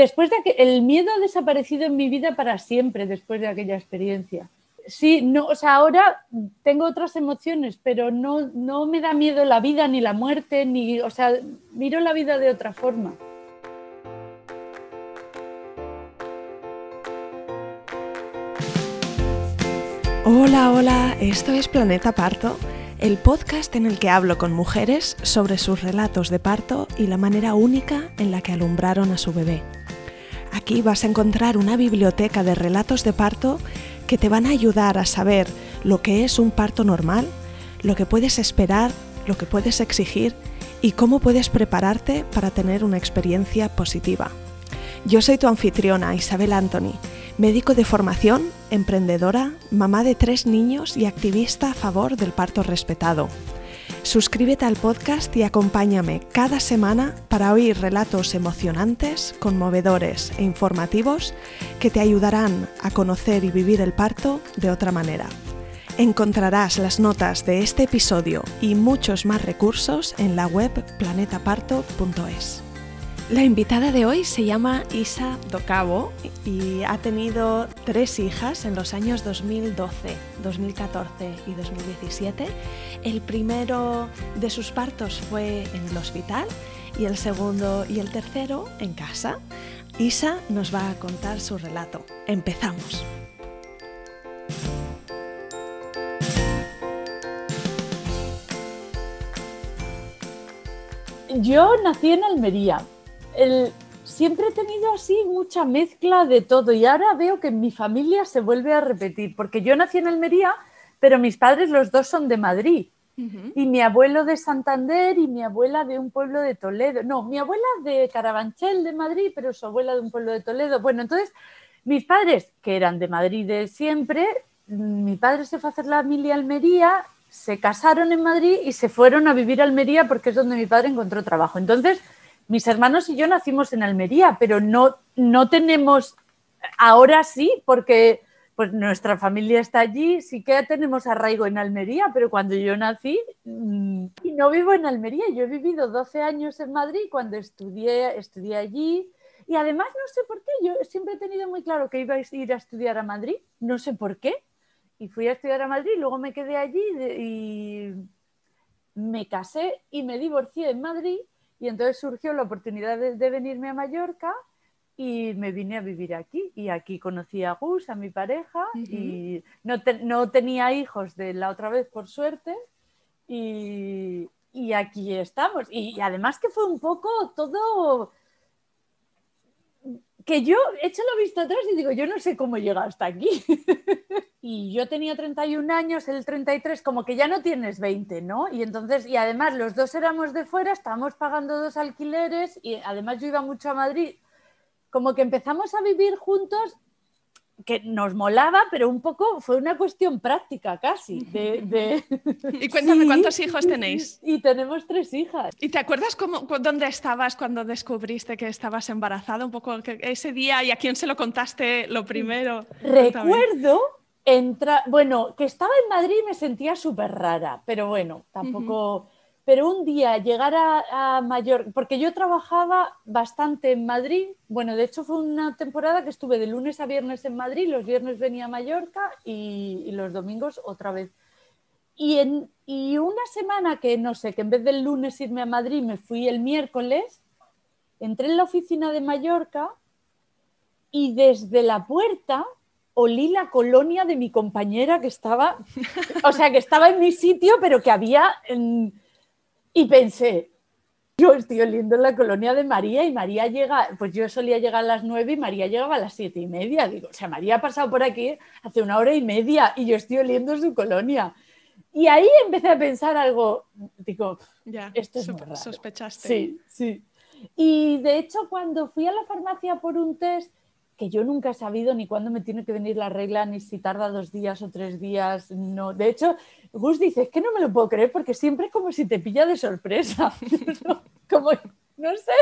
después de que el miedo ha desaparecido en mi vida para siempre después de aquella experiencia. Sí, no, o sea, ahora tengo otras emociones, pero no, no me da miedo la vida ni la muerte, ni, o sea, miro la vida de otra forma. Hola, hola, esto es Planeta Parto, el podcast en el que hablo con mujeres sobre sus relatos de parto y la manera única en la que alumbraron a su bebé. Aquí vas a encontrar una biblioteca de relatos de parto que te van a ayudar a saber lo que es un parto normal, lo que puedes esperar, lo que puedes exigir y cómo puedes prepararte para tener una experiencia positiva. Yo soy tu anfitriona, Isabel Anthony, médico de formación, emprendedora, mamá de tres niños y activista a favor del parto respetado. Suscríbete al podcast y acompáñame cada semana para oír relatos emocionantes, conmovedores e informativos que te ayudarán a conocer y vivir el parto de otra manera. Encontrarás las notas de este episodio y muchos más recursos en la web planetaparto.es. La invitada de hoy se llama Isa Docabo y ha tenido tres hijas en los años 2012, 2014 y 2017. El primero de sus partos fue en el hospital y el segundo y el tercero en casa. Isa nos va a contar su relato. Empezamos. Yo nací en Almería, siempre he tenido así mucha mezcla de todo y ahora veo que en mi familia se vuelve a repetir, porque yo nací en Almería, pero mis padres los dos son de Madrid. Y mi abuelo de Santander y mi abuela de un pueblo de Toledo. No, mi abuela de Carabanchel de Madrid, pero su abuela de un pueblo de Toledo. Bueno, entonces mis padres, que eran de Madrid de siempre, mi padre se fue a hacer la familia Almería, se casaron en Madrid y se fueron a vivir a Almería porque es donde mi padre encontró trabajo. Entonces, mis hermanos y yo nacimos en Almería, pero no, no tenemos, ahora sí, porque pues nuestra familia está allí, sí que tenemos arraigo en Almería, pero cuando yo nací mm, y no vivo en Almería, yo he vivido 12 años en Madrid cuando estudié, estudié allí. Y además no sé por qué, yo siempre he tenido muy claro que iba a ir a estudiar a Madrid, no sé por qué. Y fui a estudiar a Madrid, luego me quedé allí y me casé y me divorcié en Madrid y entonces surgió la oportunidad de, venirme a Mallorca y me vine a vivir aquí. Y aquí conocí a Gus, a mi pareja, y no, no, tenía hijos de la otra vez, por suerte. Y, y aquí estamos. Y, además que fue un poco todo que yo echo la vista atrás y digo, yo no sé cómo llega hasta aquí. y yo tenía 31 años, el 33, como que ya no tienes 20, ¿no? Y entonces, y además los dos éramos de fuera, estábamos pagando dos alquileres y además yo iba mucho a Madrid, como que empezamos a vivir juntos que nos molaba, pero un poco fue una cuestión práctica casi. De, Y cuéntame, ¿cuántos hijos tenéis? Y tenemos tres hijas. ¿Y te acuerdas cómo, dónde estabas cuando descubriste que estabas embarazada? Un poco ese día y a quién se lo contaste lo primero. Recuerdo entra, bueno, que estaba en Madrid y me sentía súper rara, pero bueno, tampoco pero un día llegar a, Mallorca, porque yo trabajaba bastante en Madrid, bueno, de hecho fue una temporada que estuve de lunes a viernes en Madrid, los viernes venía a Mallorca y, los domingos otra vez. Y, en, y una semana que, no sé, que en vez del lunes irme a Madrid me fui el miércoles, entré en la oficina de Mallorca y desde la puerta olí la colonia de mi compañera que estaba, o sea, que estaba en mi sitio, pero que había... En, y pensé, yo estoy oliendo en la colonia de María y María llega, pues yo solía llegar a las nueve y María llegaba a las siete y media. Digo, o sea, María ha pasado por aquí hace una hora y media y yo estoy oliendo su colonia. Y ahí empecé a pensar algo, digo, ya, esto es muy raro. Sospechaste. Sí, sí. Y de hecho, cuando fui a la farmacia por un test, que yo nunca he sabido ni cuándo me tiene que venir la regla, ni si tarda dos días o tres días. No. De hecho, Gus dice, es que no me lo puedo creer porque siempre es como si te pilla de sorpresa. como, no sé.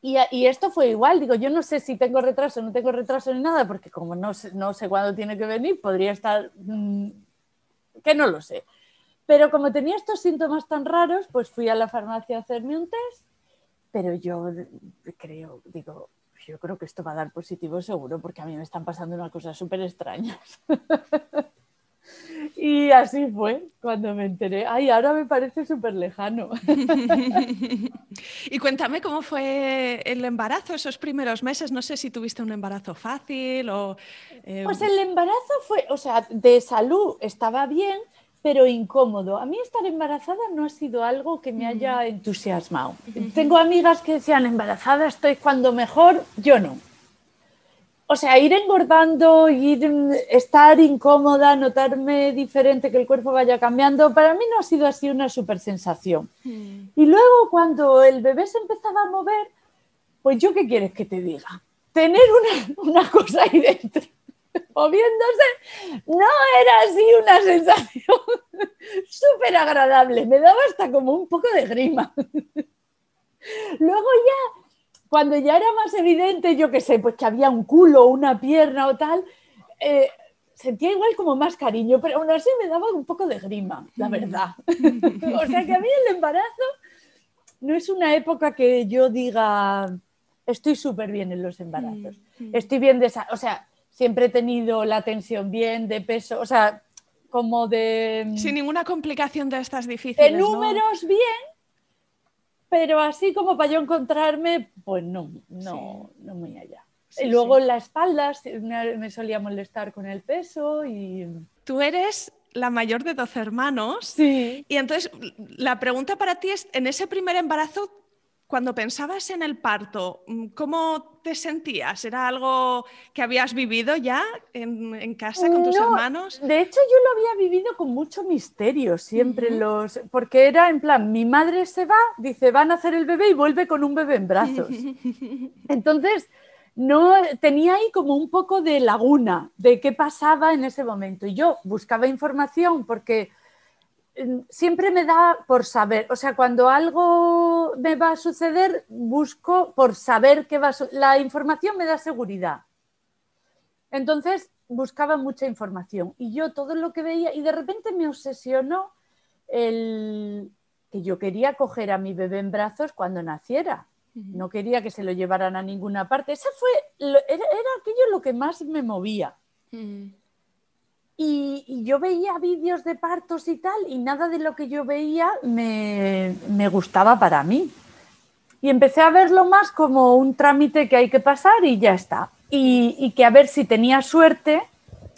Y, y, esto fue igual, digo, yo no sé si tengo retraso no tengo retraso ni nada, porque como no sé, no sé cuándo tiene que venir, podría estar, mm, que no lo sé. Pero como tenía estos síntomas tan raros, pues fui a la farmacia a hacerme un test, pero yo creo, digo, yo creo que esto va a dar positivo seguro, porque a mí me están pasando unas cosas súper extrañas. y así fue cuando me enteré. Ay, ahora me parece súper lejano. y cuéntame cómo fue el embarazo, esos primeros meses. No sé si tuviste un embarazo fácil o... Eh, pues el embarazo fue, o sea, de salud estaba bien, pero incómodo. A mí estar embarazada no ha sido algo que me haya entusiasmado. Tengo amigas que decían, embarazada estoy cuando mejor, yo no. O sea, ir engordando, ir, estar incómoda, notarme diferente, que el cuerpo vaya cambiando, para mí no ha sido así una super sensación. Y luego cuando el bebé se empezaba a mover, pues yo qué quieres que te diga, tener una, una cosa ahí dentro moviéndose, no era así una sensación súper agradable, me daba hasta como un poco de grima. Luego ya, cuando ya era más evidente, yo qué sé, pues que había un culo, una pierna o tal, eh, sentía igual como más cariño, pero aún así me daba un poco de grima, la verdad. o sea que a mí el embarazo no es una época que yo diga, estoy súper bien en los embarazos, mm, mm. estoy bien de esa, o sea, siempre he tenido la tensión bien, de peso, o sea, como de... Sin ninguna complicación de estas difíciles. De números bien, pero así como para yo encontrarme, pues no, no, no muy allá. y luego en la espalda me, solía molestar con el peso y... Tú eres la mayor de 12 hermanos. Sí. Y entonces la pregunta para ti es, en ese primer embarazo, cuando pensabas en el parto, mm, ¿cómo te sentías? ¿Era algo que habías vivido ya en, casa con tus hermanos? De hecho, yo lo había vivido con mucho misterio siempre, los, porque era en plan, mi madre se va, dice, van a hacer el bebé y vuelve con un bebé en brazos. Entonces, no tenía ahí como un poco de laguna de qué pasaba en ese momento. Y yo buscaba información porque siempre me da por saber, o sea, cuando algo me va a suceder, busco por saber qué va a La información me da seguridad. Entonces, buscaba mucha información y yo todo lo que veía, y de repente me obsesionó el que yo quería coger a mi bebé en brazos cuando naciera. No quería que se lo llevaran a ninguna parte. Ese fue, era, aquello lo que más me movía. Y, yo veía vídeos de partos y tal, y nada de lo que yo veía me, gustaba para mí. Y empecé a verlo más como un trámite que hay que pasar y ya está. Y, que a ver si tenía suerte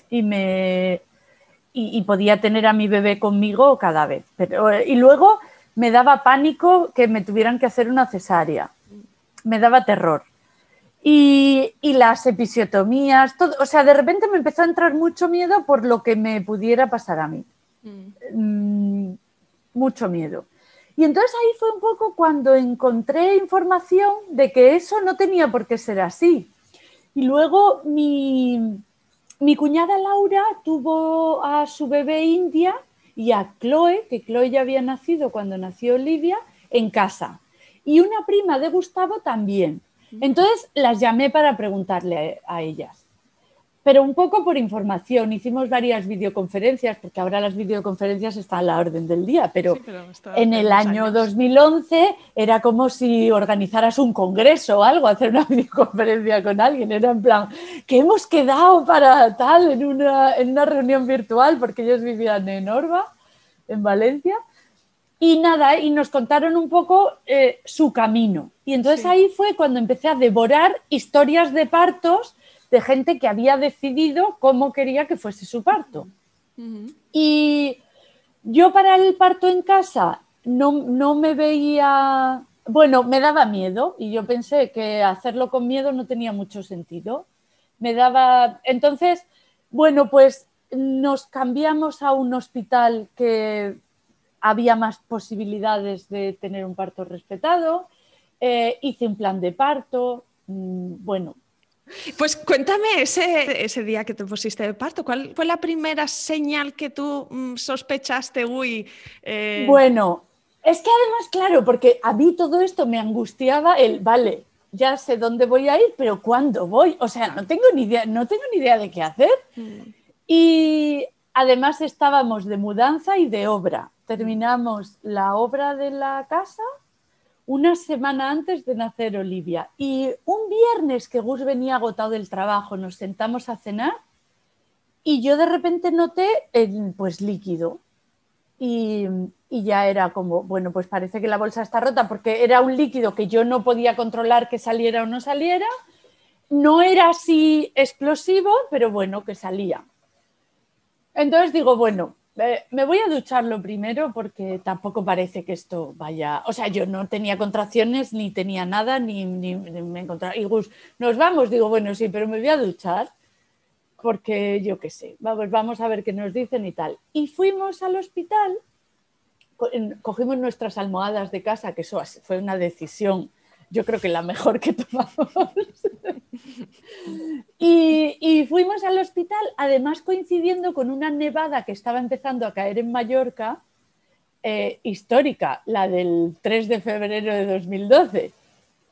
y, me, y, podía tener a mi bebé conmigo cada vez. Pero, y luego me daba pánico que me tuvieran que hacer una cesárea. Me daba terror y, las episiotomías, todo, o sea, de repente me empezó a entrar mucho miedo por lo que me pudiera pasar a mí. Mm, mucho miedo. Y entonces ahí fue un poco cuando encontré información de que eso no tenía por qué ser así. Y luego mi, mi cuñada Laura tuvo a su bebé India y a Chloe, que Chloe ya había nacido cuando nació Olivia, en casa. Y una prima de Gustavo también. Entonces las llamé para preguntarle a, ellas, pero un poco por información. Hicimos varias videoconferencias, porque ahora las videoconferencias están a la orden del día, pero, en el año 2011 era como si organizaras un congreso o algo, hacer una videoconferencia con alguien. Era en plan, que hemos quedado para tal en una, en una reunión virtual, porque ellos vivían en Orba, en Valencia. Y nada, y nos contaron un poco eh, su camino. Y entonces ahí fue cuando empecé a devorar historias de partos de gente que había decidido cómo quería que fuese su parto. Y yo para el parto en casa no, no me veía, bueno, me daba miedo y yo pensé que hacerlo con miedo no tenía mucho sentido. Me daba, entonces, bueno, pues nos cambiamos a un hospital que había más posibilidades de tener un parto respetado, eh, hice un plan de parto, mm, bueno. Pues cuéntame ese, ese, día que te pusiste de parto, ¿cuál fue la primera señal que tú mm, sospechaste? Uy, eh? Bueno, es que además, claro, porque a mí todo esto me angustiaba el, vale, ya sé dónde voy a ir, pero ¿cuándo voy? O sea, no tengo ni idea, no tengo ni idea de qué hacer. Mm. Y además estábamos de mudanza y de obra terminamos la obra de la casa una semana antes de nacer Olivia. Y un viernes que Gus venía agotado del trabajo, nos sentamos a cenar y yo de repente noté el, pues líquido. Y, y, ya era como, bueno, pues parece que la bolsa está rota porque era un líquido que yo no podía controlar que saliera o no saliera. No era así explosivo, pero bueno, que salía. Entonces digo, bueno, me voy a ducharlo primero porque tampoco parece que esto vaya. O sea, yo no tenía contracciones, ni tenía nada, ni, me encontraba. Y Gus, nos vamos. Digo, bueno, sí, pero me voy a duchar porque yo qué sé. Vamos, vamos a ver qué nos dicen y tal. Y fuimos al hospital, cogimos nuestras almohadas de casa, que eso fue una decisión, yo creo que la mejor que tomamos. Y, fuimos al hospital, además coincidiendo con una nevada que estaba empezando a caer en Mallorca, eh, histórica, la del 3 de febrero de 2012.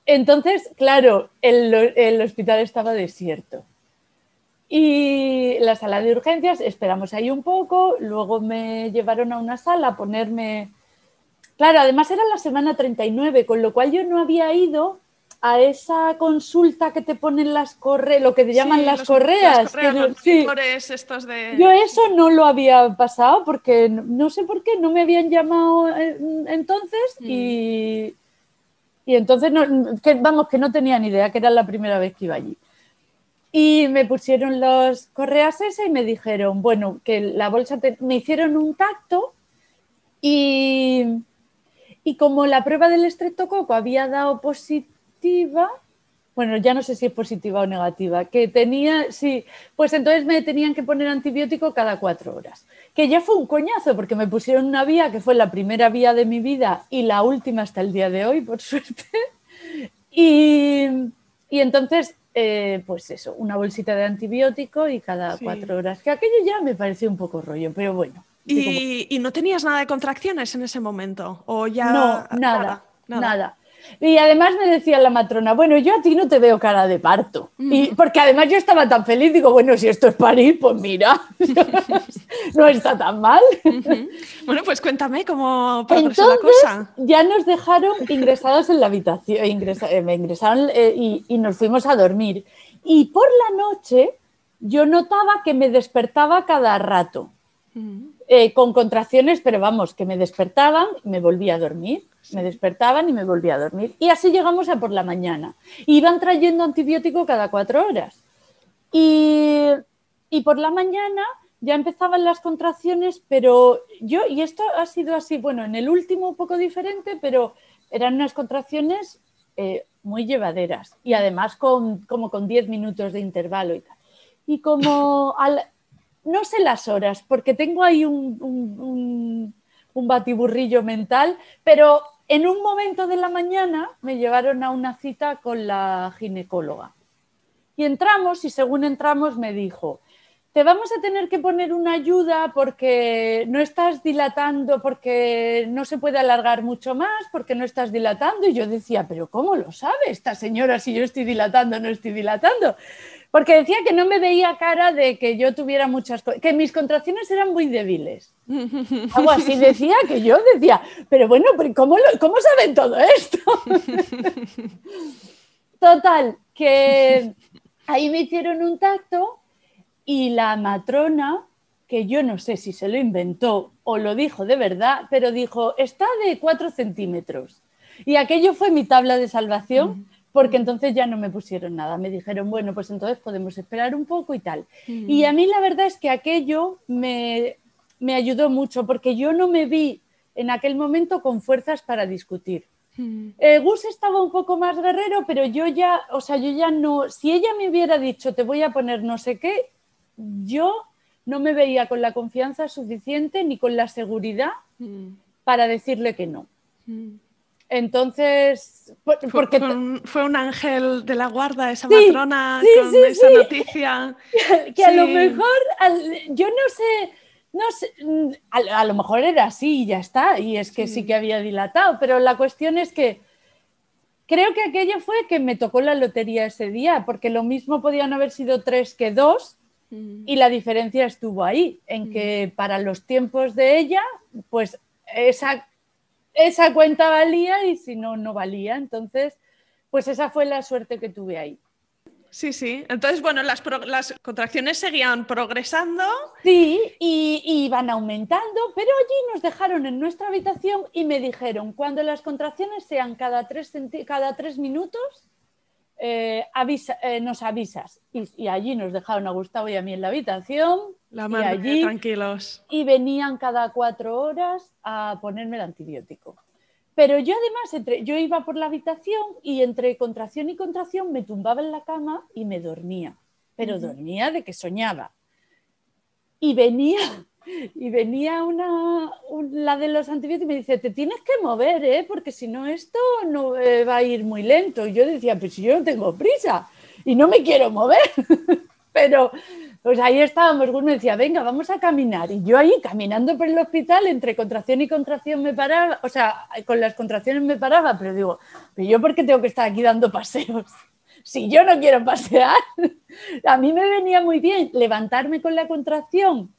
Entonces, claro, el, hospital estaba desierto. Y la sala de urgencias, esperamos ahí un poco, luego me llevaron a una sala a ponerme... Claro, además era la semana 39, con lo cual yo no había ido a esa consulta que te ponen las correas, lo que te llaman las, correas. estos de... Yo eso no lo había pasado porque no, sé por qué, no me habían llamado eh, entonces mm. y, y entonces, que, vamos, que no tenía ni idea, que era la primera vez que iba allí. Y me pusieron los correas ese y me dijeron, bueno, que la bolsa, me hicieron un tacto y, y como la prueba del estreptococo había dado positivo, bueno, ya no sé si es positiva o negativa, que tenía, sí, pues entonces me tenían que poner antibiótico cada cuatro horas, que ya fue un coñazo porque me pusieron una vía que fue la primera vía de mi vida y la última hasta el día de hoy, por suerte. Y, y entonces, eh, pues eso, una bolsita de antibiótico y cada cuatro horas, que aquello ya me pareció un poco rollo, pero bueno. ¿Y, ¿Y no tenías nada de contracciones en ese momento? ¿O ya... No, nada. nada. Y además me decía la matrona, bueno, yo a ti no te veo cara de parto. y, porque además yo estaba tan feliz, digo, bueno, si esto es parir, pues mira, no está tan mal. Bueno, pues cuéntame cómo progresó la cosa. Ya nos dejaron ingresados en la habitación, eh, me ingresaron eh, y, nos fuimos a dormir. Y por la noche yo notaba que me despertaba cada rato. Eh, con contracciones, pero vamos, que me despertaban, me volvía a dormir me despertaban y me volvía a dormir. Y así llegamos a por la mañana. Iban trayendo antibiótico cada cuatro horas. Y, y por la mañana ya empezaban las contracciones, pero yo, y esto ha sido así, bueno, en el último un poco diferente, pero eran unas contracciones eh, muy llevaderas y además con, como con 10 minutos de intervalo y tal. Y como al, no sé las horas, porque tengo ahí un, batiburrillo mental, pero en un momento de la mañana me llevaron a una cita con la ginecóloga. Y entramos y según entramos me dijo, te vamos a tener que poner una ayuda porque no estás dilatando, porque no se puede alargar mucho más, porque no estás dilatando. Y yo decía, pero ¿cómo lo sabe esta señora si yo estoy dilatando, no estoy dilatando? Porque decía que no me veía cara de que yo tuviera muchas cosas, que mis contracciones eran muy débiles. Algo así decía que yo decía, pero bueno, ¿cómo, cómo saben todo esto? Total, que ahí me hicieron un tacto y la matrona, que yo no sé si se lo inventó o lo dijo de verdad, pero dijo, está de 4 centímetros. Y aquello fue mi tabla de salvación porque entonces ya no me pusieron nada. Me dijeron, bueno, pues entonces podemos esperar un poco y tal. Y a mí la verdad es que aquello me, me, ayudó mucho, porque yo no me vi en aquel momento con fuerzas para discutir. Eh, Gus estaba un poco más guerrero, pero yo ya, o sea, yo ya no, si ella me hubiera dicho, te voy a poner no sé qué, yo no me veía con la confianza suficiente ni con la seguridad para decirle que no. Entonces, porque fue un, ángel de la guarda esa matrona con esa noticia. Que, a lo mejor, yo no sé, no sé a, lo mejor era así y ya está, y es que sí. que había dilatado, pero la cuestión es que creo que aquello fue que me tocó la lotería ese día, porque lo mismo podían haber sido tres que dos, mm. y la diferencia estuvo ahí, en mm. que para los tiempos de ella, pues esa esa cuenta valía y si no, no valía. Entonces, pues esa fue la suerte que tuve ahí. Sí, sí. Entonces, bueno, las, contracciones seguían progresando. Sí, y, iban aumentando, pero allí nos dejaron en nuestra habitación y me dijeron, cuando las contracciones sean cada tres, cada tres minutos, eh, eh, nos avisas. Y, allí nos dejaron a Gustavo y a mí en la habitación. La madre, y allí, tranquilos. Y venían cada cuatro horas a ponerme el antibiótico. Pero yo además, entre, yo iba por la habitación y entre contracción y contracción me tumbaba en la cama y me dormía. Pero dormía de que soñaba. Y venía, y venía una, la de los antibióticos y me dice, te tienes que mover, ¿eh? porque si no esto no eh, va a ir muy lento. Y yo decía, pues si yo no tengo prisa y no me quiero mover. Pero pues ahí estábamos, Gus decía, venga, vamos a caminar. Y yo ahí caminando por el hospital, entre contracción y contracción me paraba, o sea, con las contracciones me paraba, pero digo, ¿pero yo por qué tengo que estar aquí dando paseos? Si yo no quiero pasear, a mí me venía muy bien levantarme con la contracción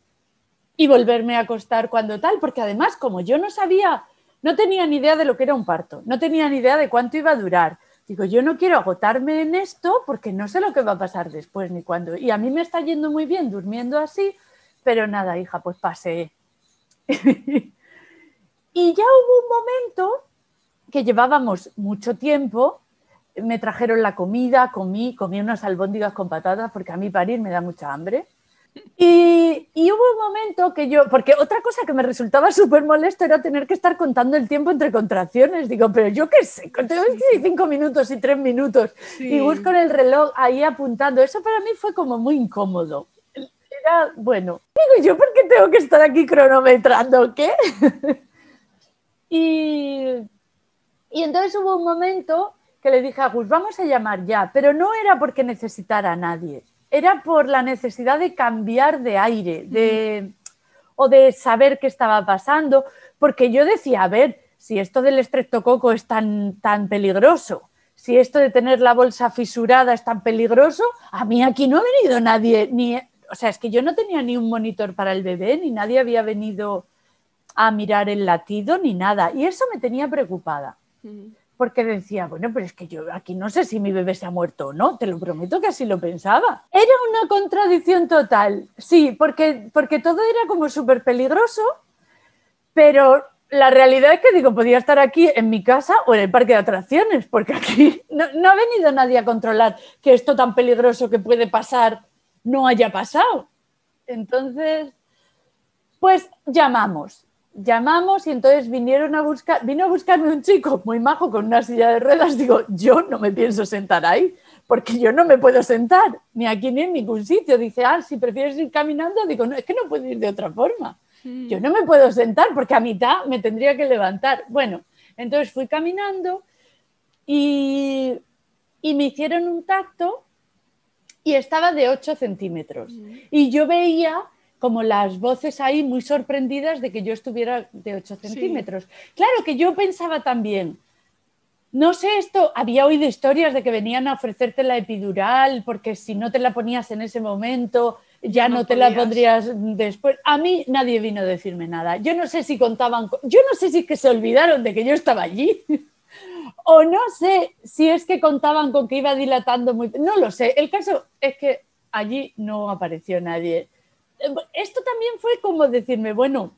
y volverme a acostar cuando tal, porque además, como yo no sabía, no tenía ni idea de lo que era un parto, no tenía ni idea de cuánto iba a durar, Digo, yo no quiero agotarme en esto porque no sé lo que va a pasar después ni cuándo. Y a mí me está yendo muy bien durmiendo así, pero nada, hija, pues pasé. y ya hubo un momento que llevábamos mucho tiempo, me trajeron la comida, comí, comí unas albóndigas con patatas porque a mí parir me da mucha hambre. Y, hubo un momento que yo, porque otra cosa que me resultaba súper molesto era tener que estar contando el tiempo entre contracciones. Digo, pero yo qué sé, tengo cinco minutos y tres minutos y busco el reloj ahí apuntando. Eso para mí fue como muy incómodo. Era, bueno, digo, ¿yo por qué tengo que estar aquí cronometrando? ¿Qué? y, y entonces hubo un momento que le dije a Gus, vamos a llamar ya, pero no era porque necesitara a nadie era por la necesidad de cambiar de aire de, o de saber qué estaba pasando, porque yo decía, a ver, si esto del estreptococo es tan, tan peligroso, si esto de tener la bolsa fisurada es tan peligroso, a mí aquí no ha venido nadie, ni, o sea, es que yo no tenía ni un monitor para el bebé, ni nadie había venido a mirar el latido, ni nada, y eso me tenía preocupada porque decía, bueno, pero es que yo aquí no sé si mi bebé se ha muerto o no, te lo prometo que así lo pensaba. Era una contradicción total, sí, porque, porque todo era como súper peligroso, pero la realidad es que digo, podía estar aquí en mi casa o en el parque de atracciones, porque aquí no, no ha venido nadie a controlar que esto tan peligroso que puede pasar no haya pasado. Entonces, pues llamamos llamamos y entonces vinieron a buscar, vino a buscarme un chico muy majo con una silla de ruedas. Digo, yo no me pienso sentar ahí, porque yo no me puedo sentar, ni aquí ni en ningún sitio. Dice, ah, si prefieres ir caminando, digo, no, es que no puedo ir de otra forma. Hmm. Yo no me puedo sentar porque a mitad me tendría que levantar. Bueno, entonces fui caminando y, y me hicieron un tacto y estaba de 8 centímetros. Hmm. Y yo veía como las voces ahí muy sorprendidas de que yo estuviera de 8 centímetros. Claro que yo pensaba también, no sé esto, había oído historias de que venían a ofrecerte la epidural porque si no te la ponías en ese momento ya no, te la pondrías después. A mí nadie vino a decirme nada. Yo no sé si contaban, yo no sé si que se olvidaron de que yo estaba allí. o no sé si es que contaban con que iba dilatando muy... No lo sé. El caso es que allí no apareció nadie esto también fue como decirme, bueno,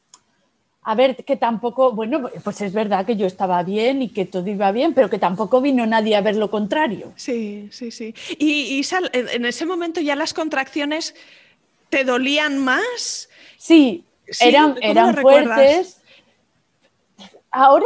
a ver, que tampoco, bueno, pues es verdad que yo estaba bien y que todo iba bien, pero que tampoco vino nadie a ver lo contrario. Sí, sí, sí. Y, en ese momento ya las contracciones te dolían más. Sí, eran, eran fuertes Ahora,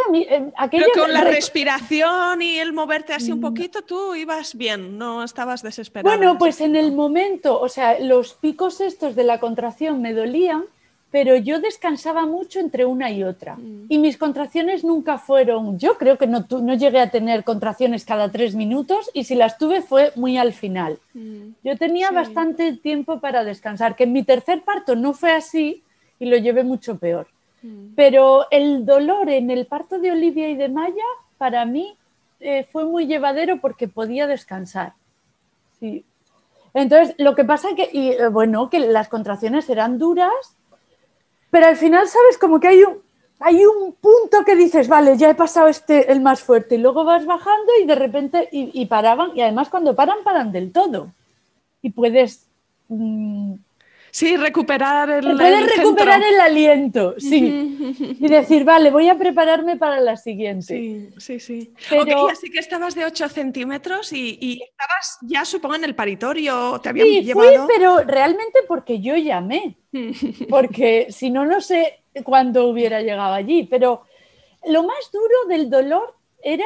aquella... con la respiración y el moverte así un mm. poquito, tú ibas bien, no estabas desesperado. Bueno, pues en el momento, o sea, los picos estos de la contracción me dolían, pero yo descansaba mucho entre una y otra. Mm. Y mis contracciones nunca fueron, yo creo que no, no llegué a tener contracciones cada tres minutos y si las tuve fue muy al final. Mm. Yo tenía bastante tiempo para descansar, que en mi tercer parto no fue así y lo llevé mucho peor. Mm. Pero el dolor en el parto de Olivia y de Maya, para mí, eh, fue muy llevadero porque podía descansar. Sí. Entonces, lo que pasa que, y, eh, bueno, que las contracciones eran duras, pero al final, ¿sabes? Como que hay un, hay un punto que dices, vale, ya he pasado este, el más fuerte, y luego vas bajando y de repente, y, paraban, y además cuando paran, paran del todo. Y puedes... Mm, sí, recuperar el, puedes recuperar el aliento, sí. y decir, vale, voy a prepararme para la siguiente. Sí, sí, sí. Pero... así que estabas de 8 centímetros y, estabas ya, supongo, en el paritorio, te habían sí, llevado. Fui, pero realmente porque yo llamé. porque si no, no sé cuando hubiera llegado allí. Pero lo más duro del dolor era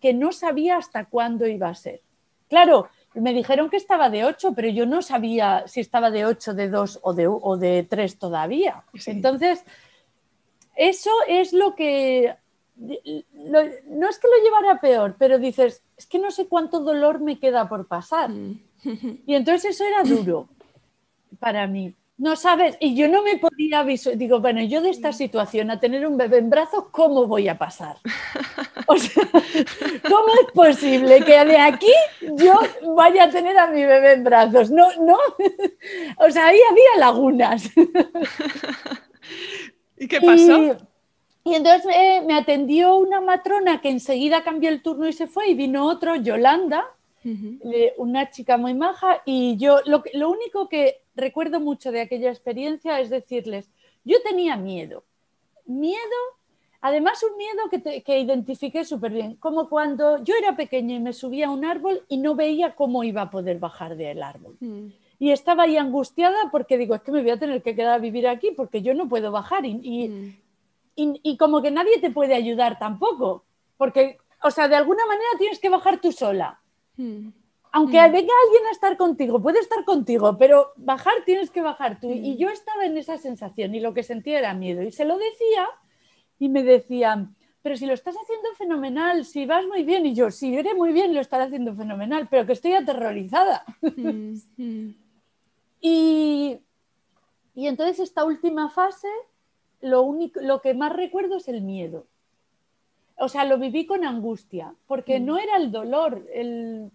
que no sabía hasta cuándo iba a ser. Claro, me dijeron que estaba de 8, pero yo no sabía si estaba de 8, de 2 o de, o de 3 todavía. Entonces, eso es lo que... no es que lo llevara peor, pero dices, es que no sé cuánto dolor me queda por pasar. Mm. Y entonces eso era duro para mí. No sabes, y yo no me podía visualizar, digo, bueno, yo de esta situación a tener un bebé en brazos, ¿cómo voy a pasar? O sea, ¿cómo es posible que de aquí yo vaya a tener a mi bebé en brazos? No, no, o sea, ahí había lagunas. ¿Y qué pasó? Y, entonces eh, me atendió una matrona que enseguida cambió el turno y se fue, y vino otro, Yolanda, una chica muy maja, y yo lo, lo único que recuerdo mucho de aquella experiencia es decirles, yo tenía miedo, miedo, además un miedo que, que identifiqué súper bien, como cuando yo era pequeña y me subía a un árbol y no veía cómo iba a poder bajar del árbol. Mm. Y estaba ahí angustiada porque digo, es que me voy a tener que quedar a vivir aquí porque yo no puedo bajar y, y, mm. y como que nadie te puede ayudar tampoco, porque, o sea, de alguna manera tienes que bajar tú sola. Mm aunque mm. venga alguien a estar contigo, puede estar contigo, pero bajar tienes que bajar tú. Y mm. yo estaba en esa sensación y lo que sentía era miedo. Y se lo decía y me decían, pero si lo estás haciendo fenomenal, si vas muy bien. Y yo, sí, iré muy bien, lo estaré haciendo fenomenal, pero que estoy aterrorizada. Mm, y, y entonces esta última fase, lo, único, lo que más recuerdo es el miedo o sea, lo viví con angustia, porque no era el dolor, el,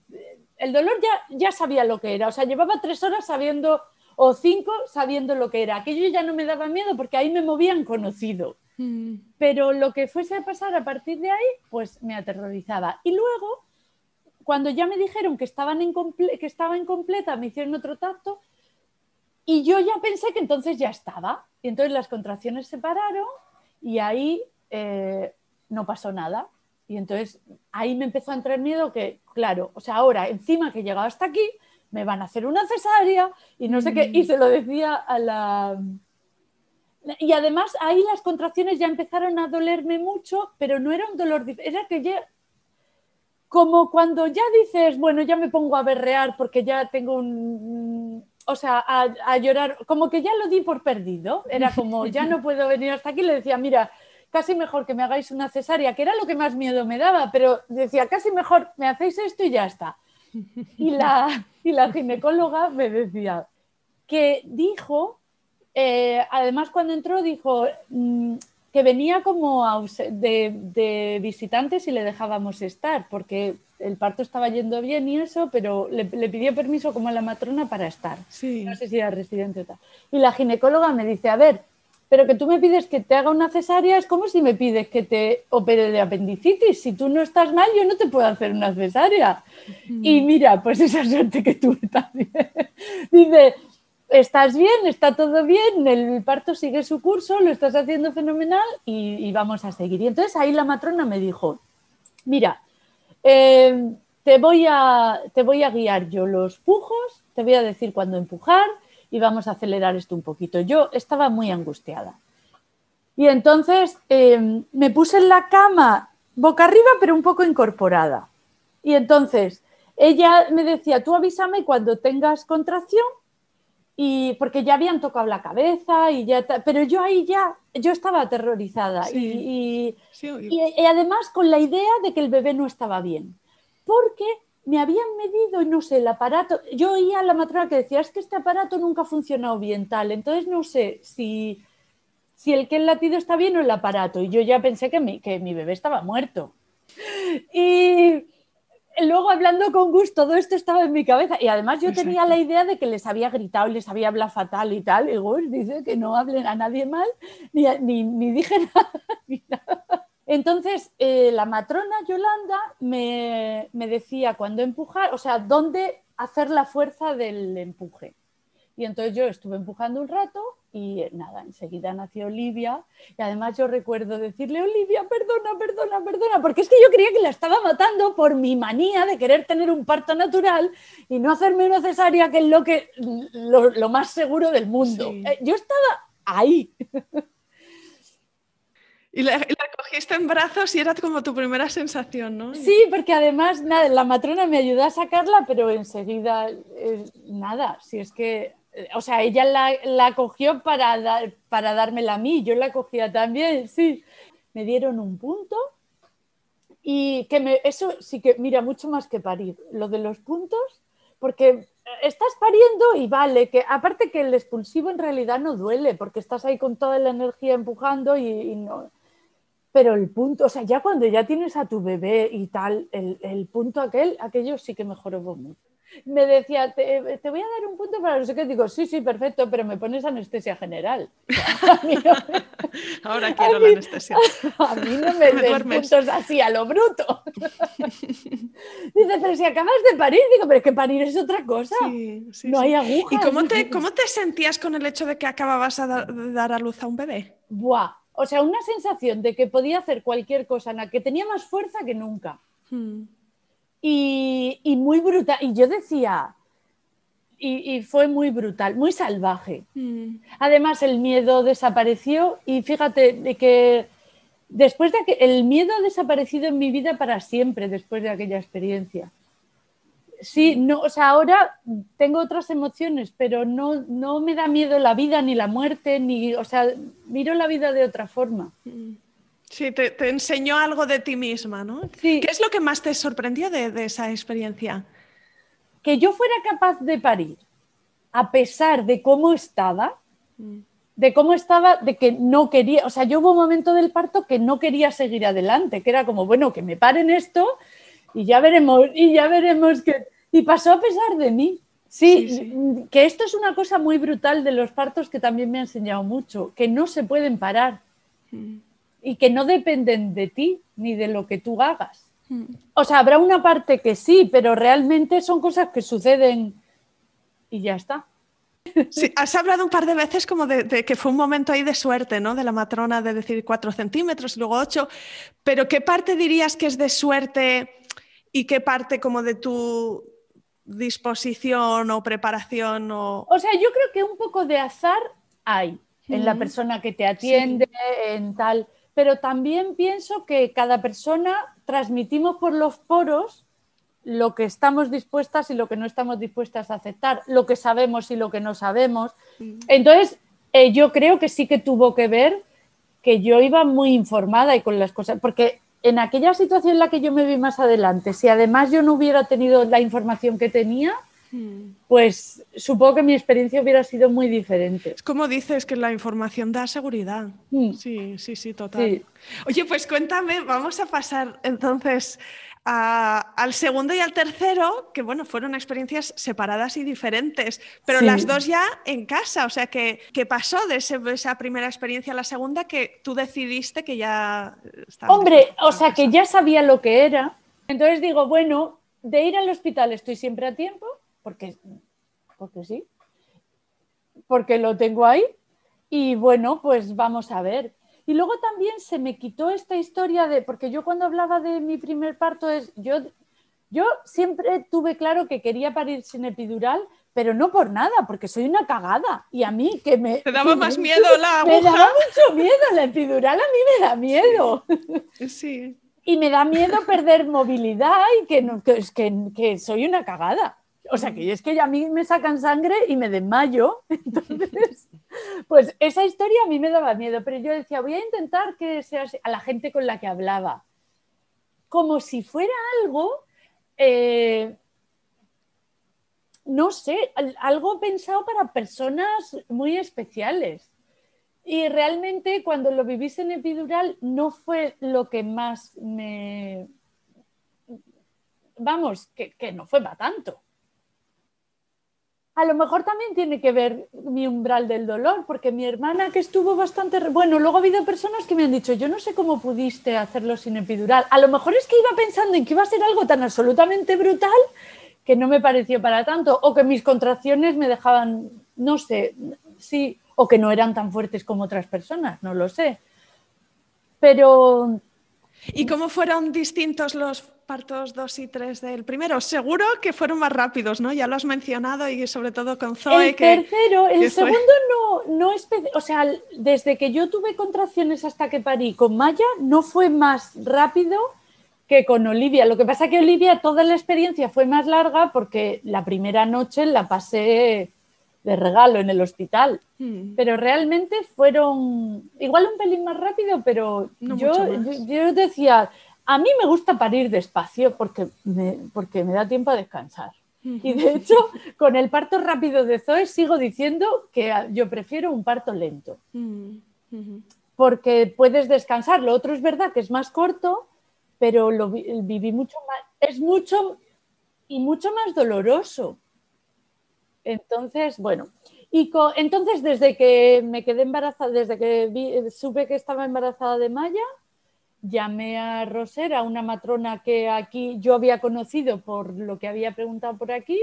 el dolor ya, ya sabía lo que era, o sea, llevaba tres horas sabiendo, o cinco sabiendo lo que era. Aquello ya no me daba miedo porque ahí me movían conocido. Mm. Pero lo que fuese a pasar a partir de ahí, pues me aterrorizaba. Y luego, cuando ya me dijeron que, estaban que estaba incompleta, me hicieron otro tacto y yo ya pensé que entonces ya estaba. Y entonces las contracciones se pararon y ahí eh, no pasó nada. Y entonces ahí me empezó a entrar miedo que, claro, o sea, ahora encima que he llegado hasta aquí, me van a hacer una cesárea y no sé qué. Y mm. se lo decía a la... Y además ahí las contracciones ya empezaron a dolerme mucho, pero no era un dolor, era que ya... Como cuando ya dices, bueno, ya me pongo a berrear porque ya tengo un... O sea, a, a llorar, como que ya lo di por perdido. Era como, ya no puedo venir hasta aquí. Le decía, mira, casi mejor que me hagáis una cesárea, que era lo que más miedo me daba, pero decía, casi mejor me hacéis esto y ya está. Y la, y la ginecóloga me decía que dijo, eh, además cuando entró dijo mm, que venía como de, de, visitantes y le dejábamos estar, porque el parto estaba yendo bien y eso, pero le, pidió permiso como a la matrona para estar. No sé si era residente o tal. Y la ginecóloga me dice, a ver, pero que tú me pides que te haga una cesárea es como si me pides que te opere de apendicitis. Si tú no estás mal, yo no te puedo hacer una cesárea. Y mira, pues esa suerte que tuve también. Dice, estás bien, está todo bien, el parto sigue su curso, lo estás haciendo fenomenal y, vamos a seguir. Y entonces ahí la matrona me dijo, mira, eh, te, voy a, te voy a guiar yo los pujos, te voy a decir cuándo empujar, y vamos a acelerar esto un poquito. Yo estaba muy angustiada. Y entonces em, me puse en la cama boca arriba, pero un poco incorporada. Y entonces ella me decía, tú avísame cuando tengas contracción, y porque ya habían tocado la cabeza, y ya pero yo ahí ya, yo estaba aterrorizada. y, y además con la idea de que el bebé no estaba bien. Porque me habían medido, no sé, el aparato. Yo oía a la matrona que decía, es que este aparato nunca ha funcionado bien, tal. Entonces no sé si, si el que el latido está bien o el aparato. Y yo ya pensé que mi, que mi bebé estaba muerto. Y luego hablando con Gus, todo esto estaba en mi cabeza. Y además yo tenía la idea de que les había gritado y les había hablado fatal y tal. Y Gus dice que no hablen a nadie mal, ni, ni, dije nada, Entonces, eh, la matrona Yolanda me, me decía cuando empujar, o sea, dónde hacer la fuerza del empuje. Y entonces yo estuve empujando un rato y nada, enseguida nació Olivia. Y además yo recuerdo decirle, Olivia, perdona, perdona, perdona, porque es que yo creía que la estaba matando por mi manía de querer tener un parto natural y no hacerme una cesárea, que es lo, que, lo, más seguro del mundo. Eh, yo estaba ahí. Y la, cogiste en brazos y era como tu primera sensación, ¿no? Sí, porque además nada, la matrona me ayudó a sacarla, pero enseguida, eh, nada, si es que o sea, ella la, cogió para, para dármela a mí, yo la cogía también, sí. Me dieron un punto y que me, eso sí que, mira, mucho más que parir, lo de los puntos, porque estás pariendo y vale, que aparte que el expulsivo en realidad no duele, porque estás ahí con toda la energía empujando y, no. Pero el punto, o sea, ya cuando ya tienes a tu bebé y tal, el, el punto aquel, aquello sí que mejoró mucho me decía, te, voy a dar un punto para no sé qué. Digo, sí, sí, perfecto, pero me pones anestesia general. Ahora quiero la anestesia. A mí no me, den puntos así a lo bruto. Dice, pero si acabas de parir, digo, pero es que parir es otra cosa. no hay agujas. ¿Y cómo te, cómo te sentías con el hecho de que acababas de dar a luz a un bebé? Buah, o sea, una sensación de que podía hacer cualquier cosa en la que tenía más fuerza que nunca. Hmm y, muy brutal. Y yo decía, y, fue muy brutal, muy salvaje. Mm. Además, el miedo desapareció y fíjate de que después de que el miedo ha desaparecido en mi vida para siempre después de aquella experiencia. Sí, no, o sea, ahora tengo otras emociones, pero no, no me da miedo la vida ni la muerte, ni, o sea, miro la vida de otra forma. Sí, te, enseñó algo de ti misma, ¿no? Sí. ¿Qué es lo que más te sorprendió de, esa experiencia? Que yo fuera capaz de parir, a pesar de cómo estaba, de cómo estaba, de que no quería, o sea, yo hubo un momento del parto que no quería seguir adelante, que era como, bueno, que me paren esto y ya veremos, y ya veremos que... Y pasó a pesar de mí. Sí, que esto es una cosa muy brutal de los partos que también me ha enseñado mucho, que no se pueden parar. Mm y que no dependen de ti ni de lo que tú hagas. Hmm. O sea, habrá una parte que sí, pero realmente son cosas que suceden y ya está. Sí, has hablado un par de veces como de, que fue un momento ahí de suerte, ¿no? De la matrona de decir cuatro centímetros, luego ocho, pero ¿qué parte dirías que es de suerte y qué parte como de tu disposición o preparación? O, o sea, yo creo que un poco de azar hay en la persona que te atiende, en tal pero también pienso que cada persona transmitimos por los poros lo que estamos dispuestas y lo que no estamos dispuestas a aceptar, lo que sabemos y lo que no sabemos. Entonces, eh, yo creo que sí que tuvo que ver que yo iba muy informada y con las cosas, porque en aquella situación en la que yo me vi más adelante, si además yo no hubiera tenido la información que tenía, pues supongo que mi experiencia hubiera sido muy diferente. Es como dices que la información da seguridad. Mm. Sí, sí, sí, total. Oye, pues cuéntame, vamos a pasar entonces al segundo y al tercero, que bueno, fueron experiencias separadas y diferentes, pero las dos ya en casa. O sea, que, pasó de, esa primera experiencia a la segunda que tú decidiste que ya. Hombre, o sea, que ya sabía lo que era. Entonces digo, bueno, de ir al hospital estoy siempre a tiempo porque, porque sí, porque lo tengo ahí y bueno, pues vamos a ver. Y luego también se me quitó esta historia de, porque yo cuando hablaba de mi primer parto es, yo, yo siempre tuve claro que quería parir sin epidural, pero no por nada, porque soy una cagada. Y a mí que me... Te daba más miedo la aguja. Me daba mucho miedo, la epidural a mí me da miedo. Sí. Y me da miedo perder movilidad y que, que, que, que soy una cagada. O sea, que es que a mí me sacan sangre y me desmayo. Entonces, pues esa historia a mí me daba miedo, pero yo decía, voy a intentar que sea a la gente con la que hablaba, como si fuera algo, eh, no sé, algo pensado para personas muy especiales. Y realmente cuando lo vivís en epidural no fue lo que más me, vamos, que, que no fue para tanto. A lo mejor también tiene que ver mi umbral del dolor, porque mi hermana que estuvo bastante... Bueno, luego ha habido personas que me han dicho, yo no sé cómo pudiste hacerlo sin epidural. A lo mejor es que iba pensando en que iba a ser algo tan absolutamente brutal que no me pareció para tanto, o que mis contracciones me dejaban, no sé, sí, o que no eran tan fuertes como otras personas, no lo sé. Pero... ¿Y cómo fueron distintos los partos 2 y 3 del primero? Seguro que fueron más rápidos, ¿no? Ya lo has mencionado y sobre todo con Zoe. El tercero, el segundo no, no es, o sea, desde que yo tuve contracciones hasta que parí con Maya, no fue más rápido que con Olivia. Lo que pasa que Olivia, toda la experiencia fue más larga porque la primera noche la pasé de regalo en el hospital. Hmm. Pero realmente fueron igual un pelín más rápido, pero yo, yo, decía, a mí me gusta parir despacio porque me, porque me da tiempo a descansar. Y de hecho, con el parto rápido de Zoe sigo diciendo que yo prefiero un parto lento. Porque puedes descansar. Lo otro es verdad que es más corto, pero lo viví mucho más. Es mucho y mucho más doloroso. Entonces, bueno. Y entonces, desde que me quedé embarazada, desde que supe que estaba embarazada de Maya, llamé a Rosera, una matrona que aquí yo había conocido por lo que había preguntado por aquí,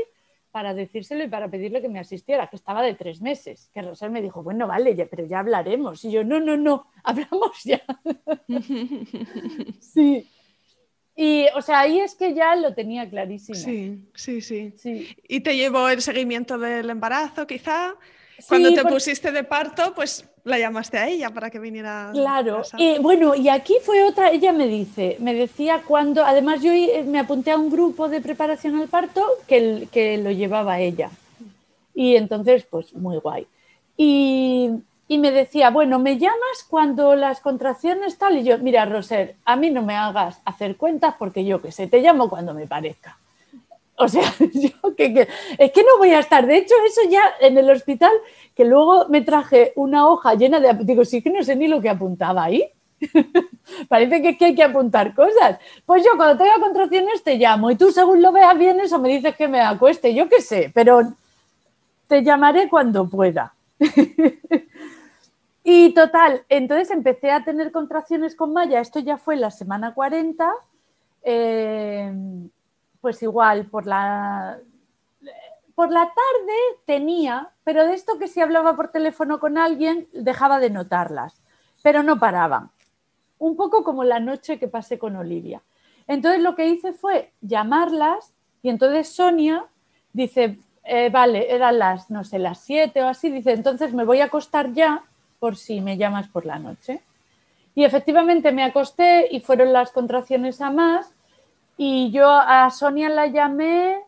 para decírselo y para pedirle que me asistiera, que estaba de tres meses. Que Rosera me dijo, bueno, vale, ya, pero ya hablaremos. Y yo, no, no, no, hablamos ya. sí. Y, o sea, ahí es que ya lo tenía clarísimo. Sí, sí, sí. sí. ¿Y te llevó el seguimiento del embarazo, quizá? Cuando te pusiste de parto, pues la llamaste a ella para que viniera. Claro. Y bueno, y aquí fue otra, ella me dice, me decía cuando, además yo me apunté a un grupo de preparación al parto que, que lo llevaba ella. Y entonces, pues muy guay. Y, y, me decía, bueno, me llamas cuando las contracciones tal. Y yo, mira, Roser, a mí no me hagas hacer cuentas porque yo que sé, te llamo cuando me parezca. O sea, yo que, es que no voy a estar. De hecho, eso ya en el hospital, que luego me traje una hoja llena de... Digo, sí que no sé ni lo que apuntaba ahí. Parece que, que, hay que apuntar cosas. Pues yo cuando tenga contracciones te llamo y tú según lo veas vienes o me dices que me acueste, yo qué sé, pero te llamaré cuando pueda. y total, entonces empecé a tener contracciones con Maya, esto ya fue la semana 40. Eh, pues igual, por la, por la tarde tenía, pero de esto que si hablaba por teléfono con alguien, dejaba de notarlas, pero no paraban. Un poco como la noche que pasé con Olivia. Entonces lo que hice fue llamarlas y entonces Sonia dice, eh, vale, eran las, no sé, las siete o así, dice, entonces me voy a acostar ya por si me llamas por la noche. Y efectivamente me acosté y fueron las contracciones a más y yo a Sonia la llamé,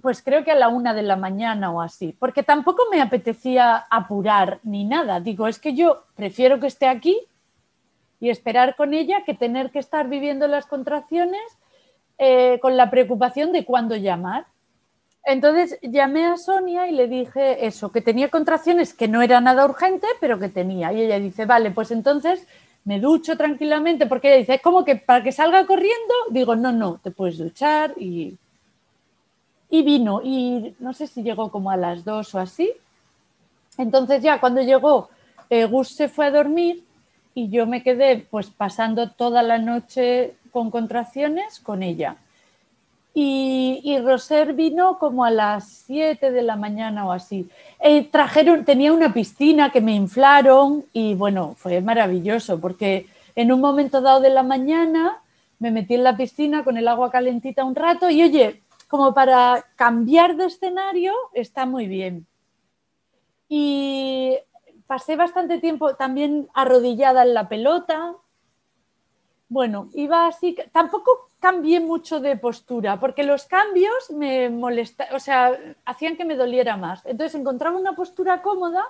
pues creo que a la una de la mañana o así, porque tampoco me apetecía apurar ni nada. Digo, es que yo prefiero que esté aquí y esperar con ella que tener que estar viviendo las contracciones eh, con la preocupación de cuándo llamar. Entonces llamé a Sonia y le dije eso, que tenía contracciones que no era nada urgente, pero que tenía. Y ella dice, vale, pues entonces me ducho tranquilamente, porque ella dice, es como que para que salga corriendo, digo, no, no, te puedes duchar y, y vino, y no sé si llegó como a las dos o así. Entonces ya cuando llegó, eh, Gus se fue a dormir y yo me quedé pues pasando toda la noche con contracciones con ella. Y, Roser vino como a las 7 de la mañana o así. Eh, trajeron, tenía una piscina que me inflaron y bueno, fue maravilloso porque en un momento dado de la mañana me metí en la piscina con el agua calentita un rato y oye, como para cambiar de escenario está muy bien. Y pasé bastante tiempo también arrodillada en la pelota. Bueno, iba así, tampoco cambié mucho de postura, porque los cambios me molestaban, o sea, hacían que me doliera más. Entonces encontraba una postura cómoda,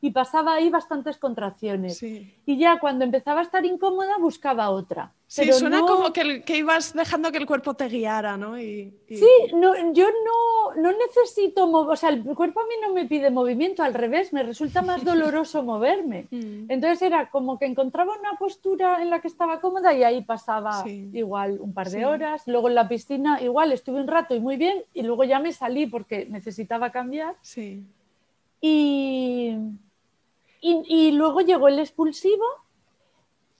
y pasaba ahí bastantes contracciones. Y ya cuando empezaba a estar incómoda buscaba otra. Sí, suena como que, que, ibas dejando que el cuerpo te guiara, ¿no? Sí, no, yo no, no necesito, o sea, el cuerpo a mí no me pide movimiento, al revés, me resulta más doloroso moverme. Mm. Entonces era como que encontraba una postura en la que estaba cómoda y ahí pasaba igual un par de horas. Luego en la piscina igual estuve un rato y muy bien y luego ya me salí porque necesitaba cambiar. Sí. Y y, luego llegó el expulsivo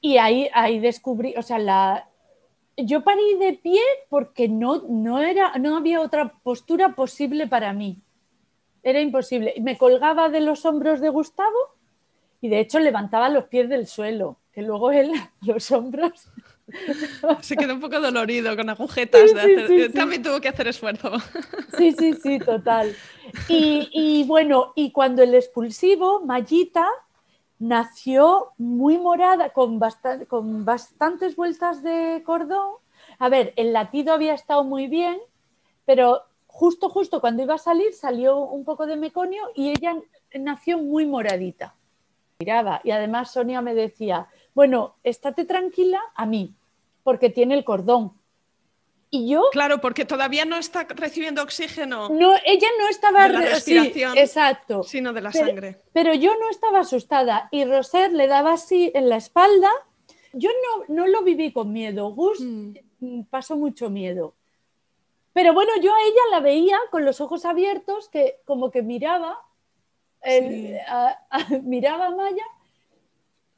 y ahí, ahí descubrí, o sea, la, yo parí de pie porque no, no, era, no había otra postura posible para mí. Era imposible. Me colgaba de los hombros de Gustavo y de hecho levantaba los pies del suelo, que luego él, los hombros... Se quedó un poco dolorido con agujetas. También tuvo que hacer esfuerzo. Sí, sí, sí, total. Y, bueno, y cuando el expulsivo, Mayita, nació muy morada, con, con bastantes vueltas de cordón. A ver, el latido había estado muy bien, pero justo, justo cuando iba a salir salió un poco de meconio y ella nació muy moradita. Miraba y además Sonia me decía, bueno, estate tranquila a mí, porque tiene el cordón. Y yo. Claro, porque todavía no está recibiendo oxígeno. No, ella no estaba. De la respiración. exacto. Sino de la sangre. Pero yo no estaba asustada. Y Roser le daba así en la espalda. Yo no, no lo viví con miedo. Gus mm. pasó mucho miedo. Pero bueno, yo a ella la veía con los ojos abiertos, que como que miraba, miraba a Maya.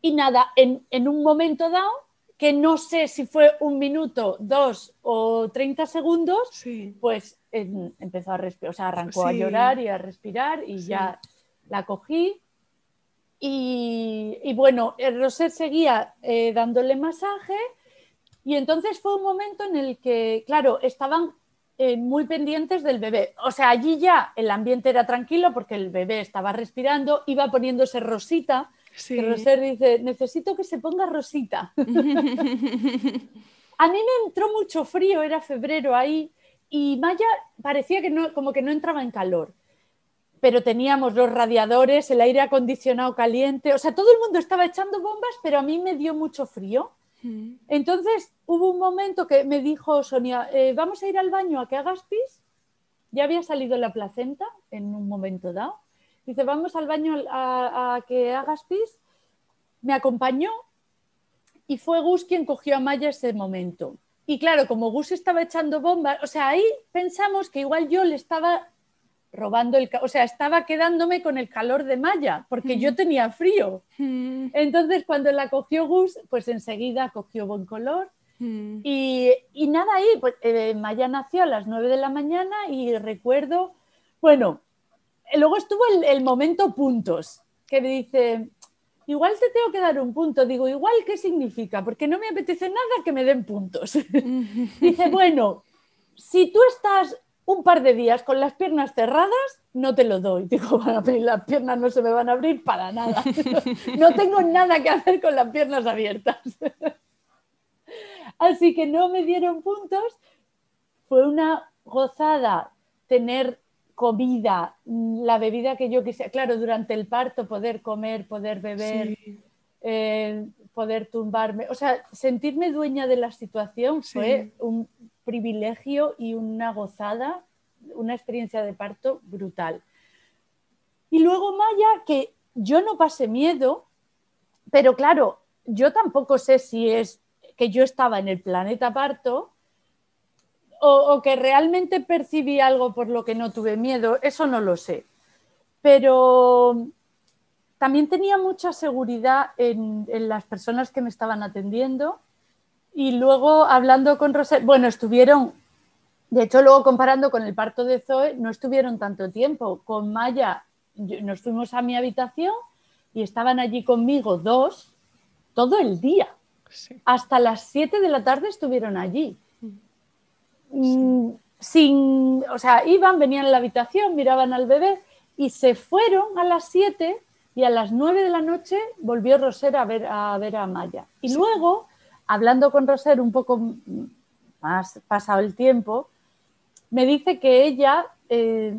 Y nada, en, en un momento dado que no sé si fue un minuto, dos o treinta segundos, pues empezó a respirar, o sea, arrancó a llorar y a respirar y ya la cogí. Y, bueno, el Roser seguía eh, dándole masaje y entonces fue un momento en el que, claro, estaban eh, muy pendientes del bebé. O sea, allí ya el ambiente era tranquilo porque el bebé estaba respirando, iba poniéndose rosita Sí. Roser dice, necesito que se ponga rosita. a mí me entró mucho frío, era febrero ahí, y Maya parecía que no, como que no entraba en calor. Pero teníamos los radiadores, el aire acondicionado caliente, o sea, todo el mundo estaba echando bombas, pero a mí me dio mucho frío. Mm. Entonces hubo un momento que me dijo Sonia, eh, vamos a ir al baño a que hagas pis. Ya había salido la placenta en un momento dado Dice, vamos al baño a, que hagas pis. Me acompañó y fue Gus quien cogió a Maya ese momento. Y claro, como Gus estaba echando bombas, o sea, ahí pensamos que igual yo le estaba robando el, o sea, estaba quedándome con el calor de Maya, porque yo tenía frío. Entonces, cuando la cogió Gus, pues enseguida cogió buen color. Y, nada ahí, pues eh, Maya nació a las 9 de la mañana y recuerdo, bueno, luego estuvo el, momento puntos, que dice, igual te tengo que dar un punto. Digo, igual, ¿qué significa? Porque no me apetece nada que me den puntos. dice, bueno, si tú estás un par de días con las piernas cerradas, no te lo doy. Digo, bueno, las piernas no se me van a abrir para nada. no tengo nada que hacer con las piernas abiertas. Así que no me dieron puntos. Fue una gozada tener comida, mm, la bebida que yo quisiera, claro, durante el parto poder comer, poder beber, eh, poder tumbarme, o sea, sentirme dueña de la situación fue un privilegio y una gozada, una experiencia de parto brutal. Y luego Maya, que yo no pasé miedo, pero claro, yo tampoco sé si es que yo estaba en el planeta parto o, que realmente percibí algo por lo que no tuve miedo, eso no lo sé. Pero también tenía mucha seguridad en, las personas que me estaban atendiendo. Y luego hablando con Rosé, bueno, estuvieron, de hecho luego comparando con el parto de Zoe, no estuvieron tanto tiempo. Con Maya nos fuimos a mi habitación y estaban allí conmigo dos todo el día. Hasta las 7 de la tarde estuvieron allí. Mm, sin, o sea, iban, venían a la habitación, miraban al bebé y se fueron a las 7 y a las 9 de la noche volvió Roser a ver a, ver a Maya. Y luego, hablando con Roser un poco más pasado el tiempo, me dice que ella, eh,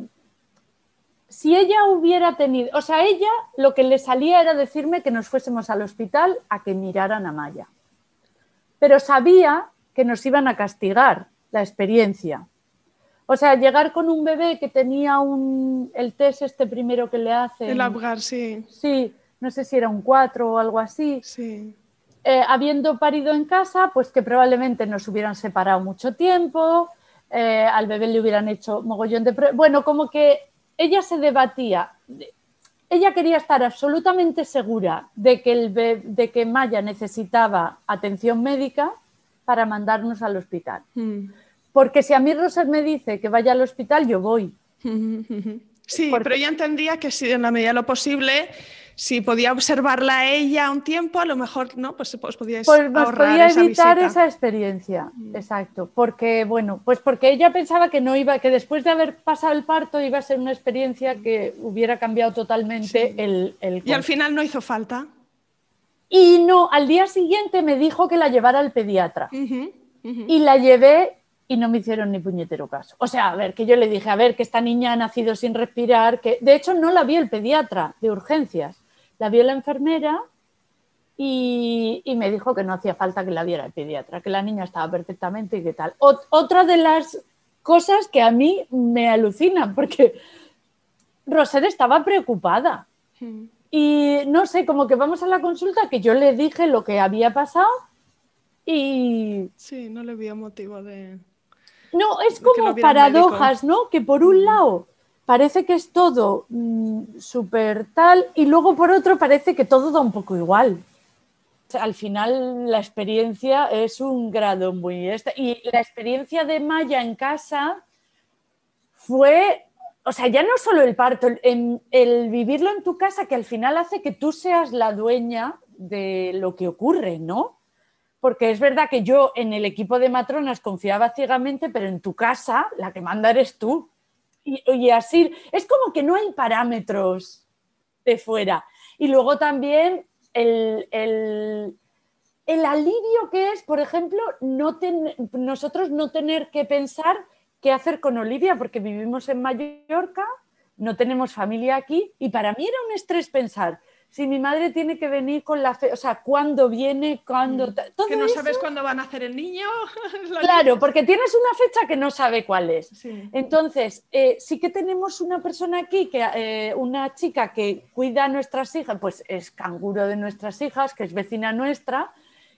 si ella hubiera tenido, o sea, ella lo que le salía era decirme que nos fuésemos al hospital a que miraran a Maya. Pero sabía que nos iban a castigar la experiencia. O sea, llegar con un bebé que tenía un, el test este primero que le hacen. El Apgar, sí. Sí, no sé si era un 4 o algo así. Sí. Eh, habiendo parido en casa, pues que probablemente nos hubieran separado mucho tiempo, eh, al bebé le hubieran hecho mogollón de... Bueno, como que ella se debatía, ella quería estar absolutamente segura de que, el de que Maya necesitaba atención médica para mandarnos al hospital. Mm. Porque si a mí Roser me dice que vaya al hospital, yo voy. Sí, pero ella entendía que si en la medida de lo posible, si podía observarla a ella un tiempo, a lo mejor no, pues, pues podía pues podía evitar esa, experiencia, mm. exacto. Porque, bueno, pues porque ella pensaba que no iba, que después de haber pasado el parto iba a ser una experiencia que hubiera cambiado totalmente el, el, Y al final no hizo falta. Y no, al día siguiente me dijo que la llevara al pediatra. Y la llevé y no me hicieron ni puñetero caso. O sea, a ver, que yo le dije, a ver, que esta niña ha nacido sin respirar, que de hecho no la vio el pediatra de urgencias, la vio la enfermera y, me dijo que no hacía falta que la viera el pediatra, que la niña estaba perfectamente y qué tal. otra de las cosas que a mí me alucinan, porque Roser estaba preocupada. Y no sé, como que vamos a la consulta, que yo le dije lo que había pasado y... Sí, no le había motivo de... No, es como paradojas, ¿no? Que por un mm. lado parece que es todo mm, súper tal y luego por otro parece que todo da un poco igual. al final la experiencia es un grado muy... Este, y la experiencia de Maya en casa fue o sea, ya no solo el parto, el, vivirlo en tu casa que al final hace que tú seas la dueña de lo que ocurre, ¿no? Porque es verdad que yo en el equipo de matronas confiaba ciegamente, pero en tu casa la que manda eres tú. Y, así, es como que no hay parámetros de fuera. Y luego también el, alivio que es, por ejemplo, no nosotros no tener que pensar qué hacer con Olivia, porque vivimos en Mallorca, no tenemos familia aquí, y para mí era un estrés pensar, si mi madre tiene que venir con la fe, o sea, cuándo viene, cuándo... Mm. Todo que no sabes cuándo va a nacer el niño. claro, porque tienes una fecha que no sabe cuál es. Entonces, eh, sí que tenemos una persona aquí, que, eh, una chica que cuida a nuestras hijas, pues es canguro de nuestras hijas, que es vecina nuestra,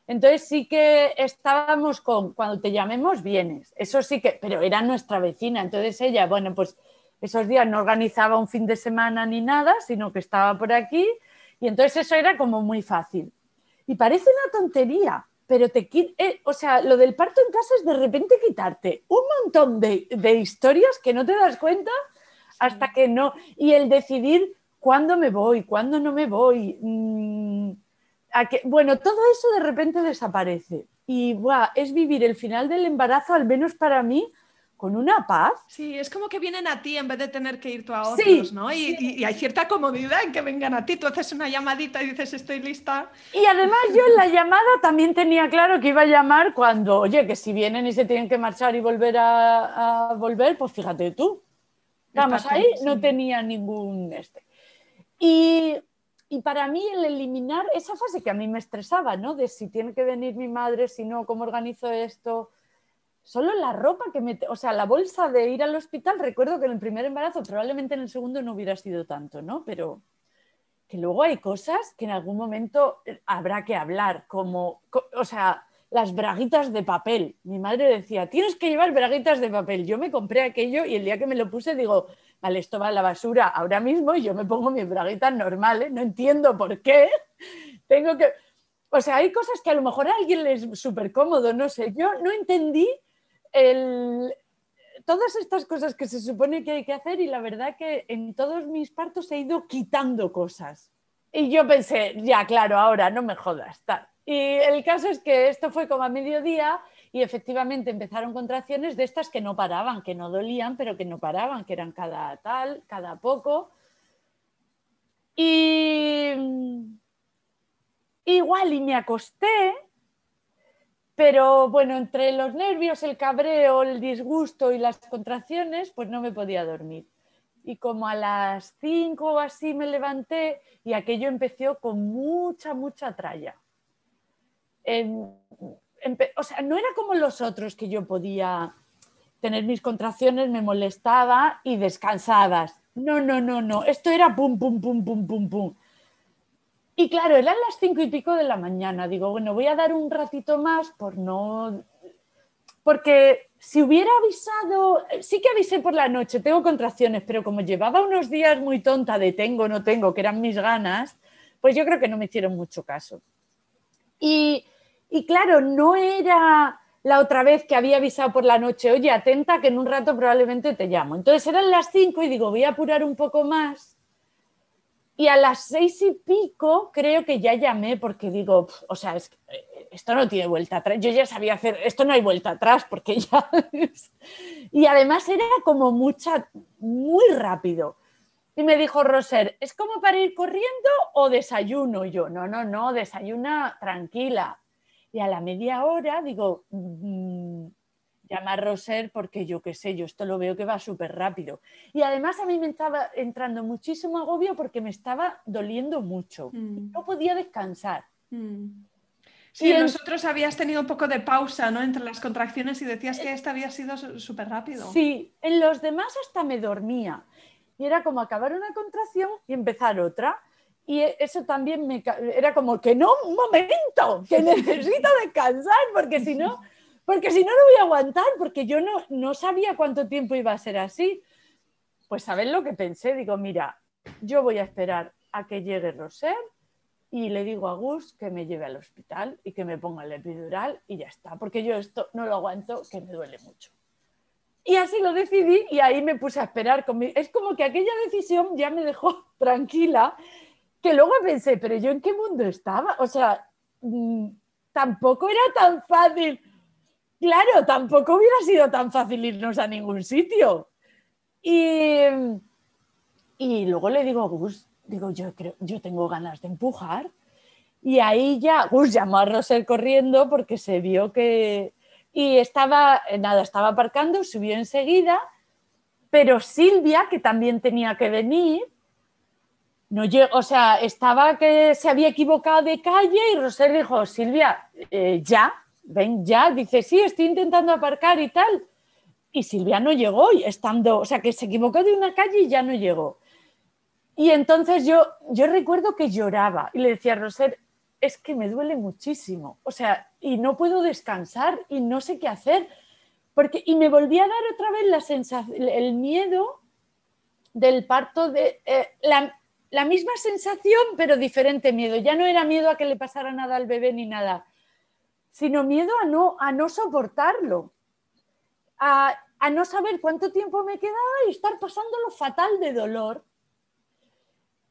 entonces sí que estábamos con, cuando te llamemos, vienes. Eso sí que, pero era nuestra vecina. Entonces ella, bueno, pues esos días no organizaba un fin de semana ni nada, sino que estaba por aquí. Y entonces eso era como muy fácil. Y parece una tontería, pero te eh, o sea, lo del parto en casa es de repente quitarte un montón de, historias que no te das cuenta hasta que no. Y el decidir cuándo me voy, cuándo no me voy. Mm, bueno, todo eso de repente desaparece. Y es vivir el final del embarazo, al menos para mí, con una paz. Sí, es como que vienen a ti en vez de tener que ir tú a otros, ¿no? Y, hay cierta comodidad en que vengan a ti. Tú haces una llamadita y dices, estoy lista. Y además yo en la llamada también tenía claro que iba a llamar cuando, oye, que si vienen y se tienen que marchar y volver a, volver, pues fíjate tú. Vamos, ahí no tenía ningún este. Y y para mí el eliminar esa fase que a mí me estresaba, ¿no? De si tiene que venir mi madre, si no, cómo organizo esto. Solo la ropa que me... O sea, la bolsa de ir al hospital, recuerdo que en el primer embarazo, probablemente en el segundo no hubiera sido tanto, ¿no? Pero que luego hay cosas que en algún momento habrá que hablar, como, o sea, las braguitas de papel. Mi madre decía, tienes que llevar braguitas de papel. Yo me compré aquello y el día que me lo puse digo, vale, esto va a la basura ahora mismo y yo me pongo mis braguitas normales, no entiendo por qué. Tengo que... O sea, hay cosas que a lo mejor a alguien les es súper cómodo, no sé. Yo no entendí el... todas estas cosas que se supone que hay que hacer y la verdad que en todos mis partos he ido quitando cosas. Y yo pensé, ya, claro, ahora no me jodas. Y el caso es que esto fue como a mediodía y efectivamente empezaron contracciones de estas que no paraban, que no dolían, pero que no paraban, que eran cada tal, cada poco. Y igual y me acosté, pero bueno, entre los nervios, el cabreo, el disgusto y las contracciones, pues no me podía dormir. y como a las 5 o así me levanté y aquello empezó con mucha, mucha tralla. O sea, no era como los otros que yo podía tener mis contracciones, me molestaba y descansadas. No, no, no, no. Esto era pum, pum, pum, pum, pum, pum. Y claro, eran las cinco y pico de la mañana. Digo, bueno, voy a dar un ratito más por no porque si hubiera avisado, sí que avisé por la noche, tengo contracciones, pero como llevaba unos días muy tonta de tengo, no tengo, que eran mis ganas, pues yo creo que no me hicieron mucho caso. Y, claro, no era la otra vez que había avisado por la noche, oye, atenta que en un rato probablemente te llamo. Entonces eran las cinco y digo, voy a apurar un poco más. Y a las seis y pico creo que ya llamé porque digo, o sea, es, esto no tiene vuelta atrás. Yo ya sabía hacer, esto no hay vuelta atrás porque ya... y además era como mucha, muy rápido. Y me dijo Roser, ¿es como para ir corriendo o desayuno? yo, no, no, no, desayuna tranquila. Y a la media hora digo, mm, llama a Roser porque yo qué sé, yo esto lo veo que va súper rápido. Y además a mí me estaba entrando muchísimo agobio porque me estaba doliendo mucho. Mm. No podía descansar. Mm. Sí, en nosotros habías tenido un poco de pausa ¿no? entre las contracciones y decías que esta había sido súper rápido. Sí, en los demás hasta me dormía. Y era como acabar una contracción y empezar otra. Y e, eso también me era como que no, un momento, que necesito descansar, porque si no, porque si no, no voy a aguantar, porque yo no, no sabía cuánto tiempo iba a ser así. Pues sabes lo que pensé, digo, mira, yo voy a esperar a que llegue Roser y le digo a Gus que me lleve al hospital y que me ponga el epidural y ya está, porque yo esto no lo aguanto, que me duele mucho. Y así lo decidí y ahí me puse a esperar. Es como que aquella decisión ya me dejó tranquila, que luego pensé, pero yo en qué mundo estaba? O sea, mm, tampoco era tan fácil. Claro, tampoco hubiera sido tan fácil irnos a ningún sitio. Y, y luego le digo a Gus, digo, yo, creo, yo tengo ganas de empujar. Y ahí ya, Gus llamó a Rosel corriendo porque se vio que... Y estaba, nada, estaba aparcando, subió enseguida, pero Silvia, que también tenía que venir, no llegó, o sea, estaba que se había equivocado de calle y Rosel dijo, Silvia, eh, ya, ven ya, dice, sí, estoy intentando aparcar y tal. Y Silvia no llegó, estando, o sea, que se equivocó de una calle y ya no llegó. Y entonces yo, yo recuerdo que lloraba y le decía a Roser, es que me duele muchísimo, o sea, y no puedo descansar y no sé qué hacer, porque, y me volví a dar otra vez la sensación, el miedo del parto, de eh, la, la, misma sensación, pero diferente miedo. Ya no era miedo a que le pasara nada al bebé ni nada, sino miedo a no, a no soportarlo, a, a no saber cuánto tiempo me quedaba y estar pasando lo fatal de dolor.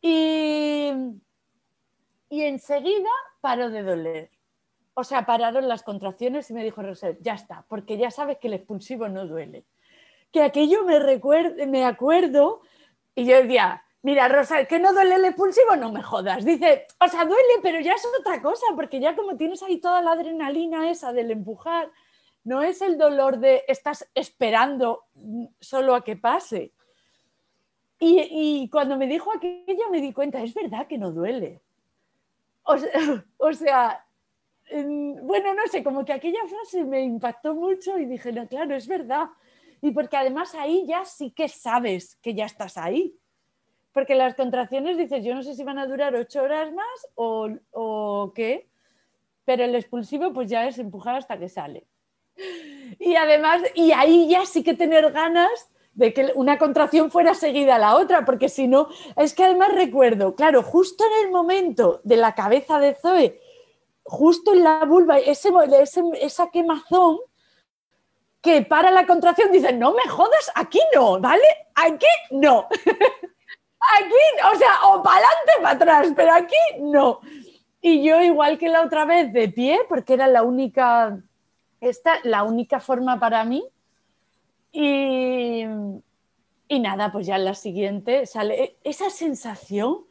Y, y enseguida paró de doler. O sea, pararon las contracciones y me dijo Roser, ya está, porque ya sabes que el expulsivo no duele. Que aquello me, recuerdo, me acuerdo y yo decía, mira, Rosa, que no duele el expulsivo, no me jodas. Dice, o sea, duele, pero ya es otra cosa, porque ya como tienes ahí toda la adrenalina esa del empujar, no es el dolor de estás esperando solo a que pase. Y, cuando me dijo aquello me di cuenta, es verdad que no duele. O sea, bueno, no sé, como que aquella frase me impactó mucho y dije, no, claro, es verdad. Y porque además ahí ya sí que sabes que ya estás ahí. Porque las contracciones dices, yo no sé si van a durar ocho horas más o, o qué, pero el expulsivo pues ya es empujar hasta que sale. Y además, y ahí ya sí que tener ganas de que una contracción fuera seguida a la otra, porque si no, es que además recuerdo, claro, justo en el momento de la cabeza de Zoe, justo en la vulva, ese, esa quemazón, que para la contracción dicen, no me jodas, aquí no, ¿vale? Aquí no. aquí, o sea, o para adelante, para atrás, pero aquí no. Y yo, igual que la otra vez, de pie, porque era la única, esta, la única forma para mí, y, y nada, pues ya en la siguiente sale esa sensación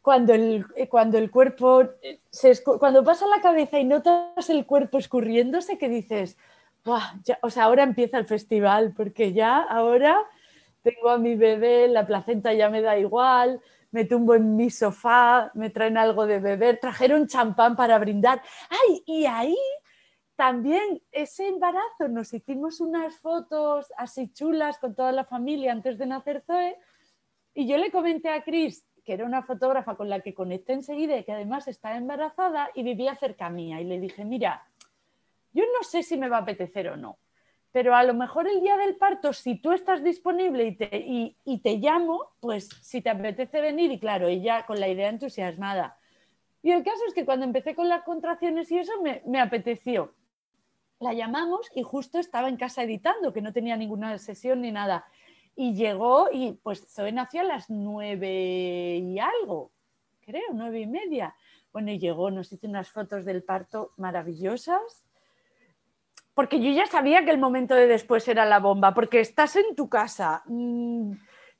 cuando el, cuando el cuerpo, se, cuando pasa la cabeza y notas el cuerpo escurriéndose, que dices, ya, o sea, ahora empieza el festival, porque ya ahora tengo a mi bebé, la placenta ya me da igual, me tumbo en mi sofá, me traen algo de beber, trajeron champán para brindar. ¡Ay! Y ahí también ese embarazo nos hicimos unas fotos así chulas con toda la familia antes de nacer Zoe y yo le comenté a Cris, que era una fotógrafa con la que conecté enseguida y que además está embarazada y vivía cerca mía y le dije, mira, yo no sé si me va a apetecer o no, pero a lo mejor el día del parto, si tú estás disponible y te, y, te llamo, pues si te apetece venir, y claro, ella con la idea entusiasmada. Y el caso es que cuando empecé con las contracciones y eso me, me apeteció. La llamamos y justo estaba en casa editando, que no tenía ninguna sesión ni nada. Y llegó y pues Zoe nació a las nueve y algo, creo, nueve y media. Bueno, y llegó, nos hizo unas fotos del parto maravillosas porque yo ya sabía que el momento de después era la bomba, porque estás en tu casa, mm,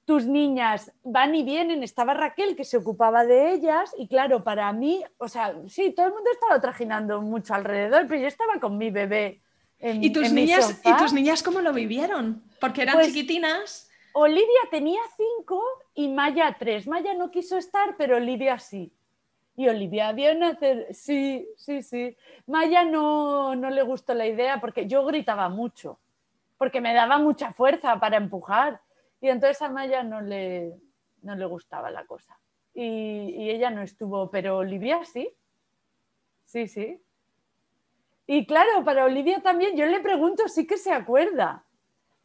tus niñas van y vienen, estaba Raquel que se ocupaba de ellas y claro, para mí, o sea, sí, todo el mundo estaba trajinando mucho alrededor, pero yo estaba con mi bebé. En, ¿Y, tus niñas, ¿Y tus niñas cómo lo vivieron? Porque eran pues, chiquitinas. Olivia tenía cinco y Maya tres. Maya no quiso estar, pero Olivia sí. Y Olivia vio nacer, sí, sí, sí. Maya no, no le gustó la idea porque yo gritaba mucho, porque me daba mucha fuerza para empujar. Y entonces a Maya no le, no le gustaba la cosa. Y, y, ella no estuvo, pero Olivia sí. Sí, sí. Y claro, para Olivia también, yo le pregunto, sí que se acuerda.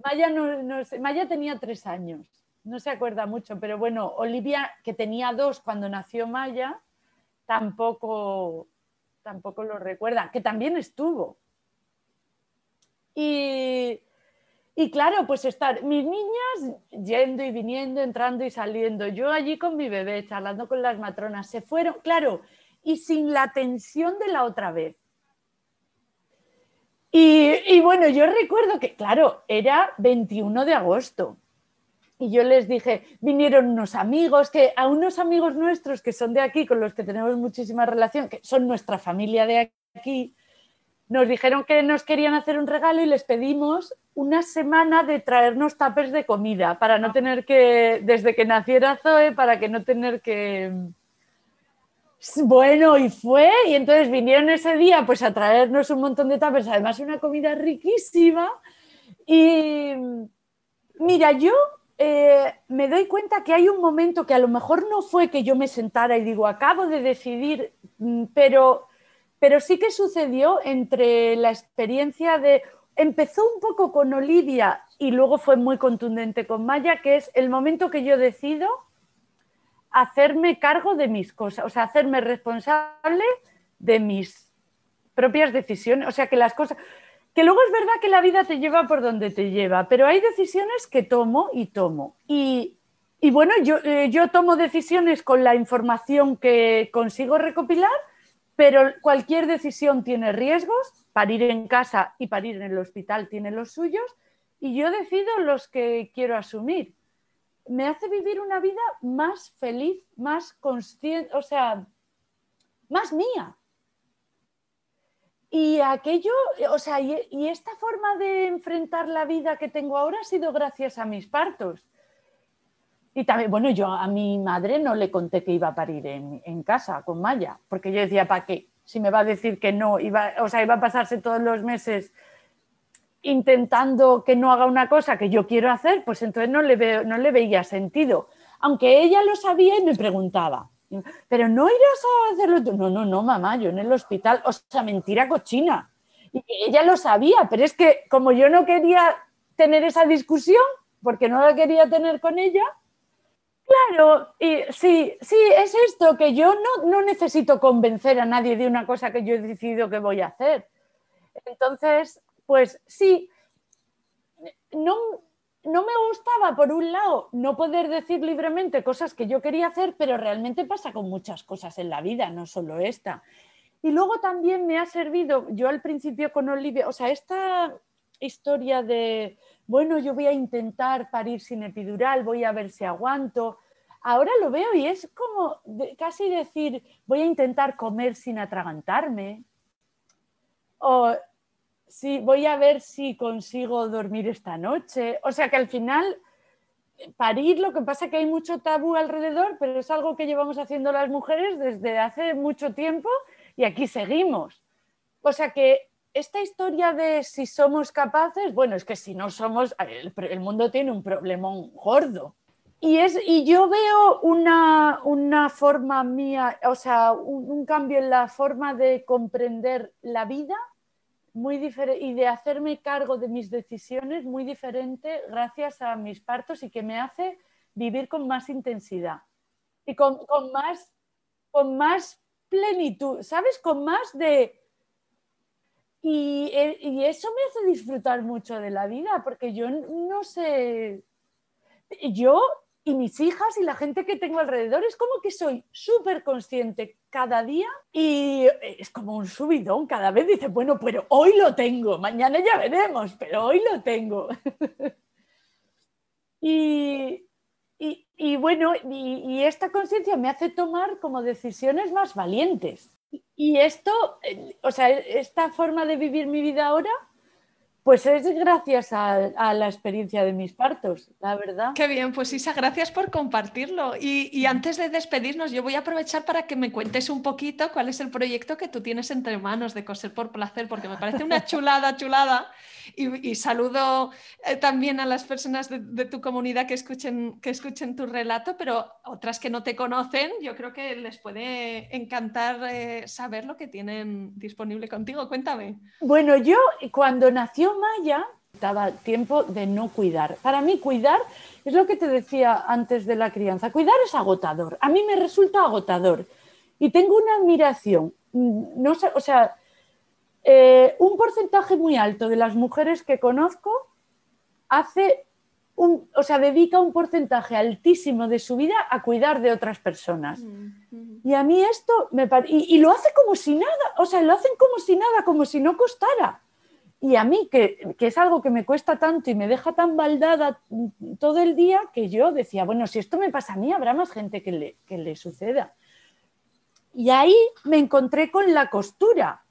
Maya, no, no, Maya tenía tres años, no se acuerda mucho, pero bueno, Olivia, que tenía dos cuando nació Maya, tampoco, tampoco lo recuerda, que también estuvo. Y, claro, pues estar mis niñas yendo y viniendo, entrando y saliendo, yo allí con mi bebé, charlando con las matronas, se fueron, claro, y sin la tensión de la otra vez. Y, y bueno, yo recuerdo que, claro, era 21 de agosto y yo les dije, vinieron unos amigos, que a unos amigos nuestros que son de aquí, con los que tenemos muchísima relación, que son nuestra familia de aquí, nos dijeron que nos querían hacer un regalo y les pedimos una semana de traernos tapers de comida para no tener que, desde que naciera Zoe, para que no tener que... Bueno, y fue, y entonces vinieron ese día pues a traernos un montón de tapers, además una comida riquísima. Y mira, yo eh, me doy cuenta que hay un momento que a lo mejor no fue que yo me sentara y digo, acabo de decidir, mm, pero, pero sí que sucedió entre la experiencia de... Empezó un poco con Olivia y luego fue muy contundente con Maya, que es el momento que yo decido hacerme cargo de mis cosas, o sea, hacerme responsable de mis propias decisiones, o sea, que las cosas, que luego es verdad que la vida te lleva por donde te lleva, pero hay decisiones que tomo y tomo. Y, bueno, yo, eh, yo tomo decisiones con la información que consigo recopilar, pero cualquier decisión tiene riesgos, parir en casa y parir en el hospital tiene los suyos, y yo decido los que quiero asumir. Me hace vivir una vida más feliz, más consciente, o sea, más mía. Y aquello, o sea, y, esta forma de enfrentar la vida que tengo ahora ha sido gracias a mis partos. Y también, bueno, yo a mi madre no le conté que iba a parir en, casa con Maya, porque yo decía, ¿para qué? Si me va a decir que no, iba, o sea, iba a pasarse todos los meses intentando que no haga una cosa que yo quiero hacer, pues entonces no le, veo, no le veía sentido. Aunque ella lo sabía y me preguntaba, pero no irás a hacerlo tú. No, no, no, mamá, yo en el hospital, o sea, mentira cochina. Y ella lo sabía, pero es que como yo no quería tener esa discusión, porque no la quería tener con ella, claro, y sí, sí, es esto, que yo no, no necesito convencer a nadie de una cosa que yo he decidido que voy a hacer. Entonces, pues sí, no, no me gustaba, por un lado, no poder decir libremente cosas que yo quería hacer, pero realmente pasa con muchas cosas en la vida, no solo esta. Y luego también me ha servido, yo al principio con Olivia, o sea, esta historia de, bueno, yo voy a intentar parir sin epidural, voy a ver si aguanto. Ahora lo veo y es como casi decir, voy a intentar comer sin atragantarme. O sí, voy a ver si consigo dormir esta noche. O sea que al final parir, lo que pasa es que hay mucho tabú alrededor, pero es algo que llevamos haciendo las mujeres desde hace mucho tiempo y aquí seguimos. O sea que esta historia de si somos capaces, bueno, es que si no somos, el, mundo tiene un problema gordo. Y, es, y yo veo una, una forma mía, o sea, un, cambio en la forma de comprender la vida muy diferente y de hacerme cargo de mis decisiones muy diferente gracias a mis partos y que me hace vivir con más intensidad y con, con más, con más plenitud, ¿sabes? Con más de eh, y, eso me hace disfrutar mucho de la vida, porque yo no sé, yo y mis hijas y la gente que tengo alrededor es como que soy súper consciente cada día y es como un subidón, cada vez dice, bueno, pero hoy lo tengo, mañana ya veremos, pero hoy lo tengo. y, y, bueno, y esta conciencia me hace tomar como decisiones más valientes. Y esto, eh, o sea, esta forma de vivir mi vida ahora, pues es gracias a, la experiencia de mis partos, la verdad. Qué bien, pues Isa, gracias por compartirlo. Y, antes de despedirnos, yo voy a aprovechar para que me cuentes un poquito cuál es el proyecto que tú tienes entre manos de coser por placer, porque me parece una chulada, chulada. Y, saludo eh, también a las personas de, tu comunidad que escuchen, que escuchen tu relato, pero otras que no te conocen, yo creo que les puede encantar eh, saber lo que tienen disponible contigo. Cuéntame. Bueno, yo cuando nació Maya, estaba tiempo de no cuidar. Para mí cuidar es lo que te decía antes de la crianza. Cuidar es agotador. A mí me resulta agotador. Y tengo una admiración. No sé, o sea, eh, un porcentaje muy alto de las mujeres que conozco hace un, o sea, dedica un porcentaje altísimo de su vida a cuidar de otras personas. Mm, y a mí esto me y, y, lo hace como si nada, o sea, lo hacen como si nada, como si no costara. Y a mí, que, que, es algo que me cuesta tanto y me deja tan baldada todo el día, que yo decía, bueno, si esto me pasa a mí, habrá más gente que le, que le suceda. Y ahí me encontré con la costura.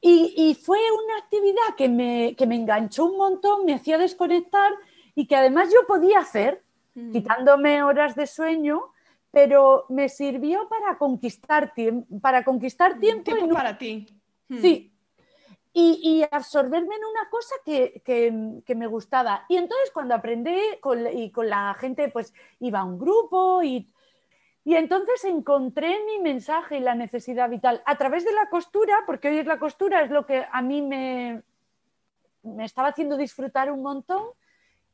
Y, fue una actividad que me, que me, enganchó un montón, me hacía desconectar y que además yo podía hacer, mm. quitándome horas de sueño, pero me sirvió para conquistar, para conquistar mm, tiempo. Tiempo para ti. Mm. Sí. Y, y, absorberme en una cosa que, que, me gustaba. Y entonces cuando aprendí con, y con la gente, pues iba a un grupo y y entonces encontré mi mensaje y la necesidad vital a través de la costura, porque hoy es la costura, es lo que a mí me, me estaba haciendo disfrutar un montón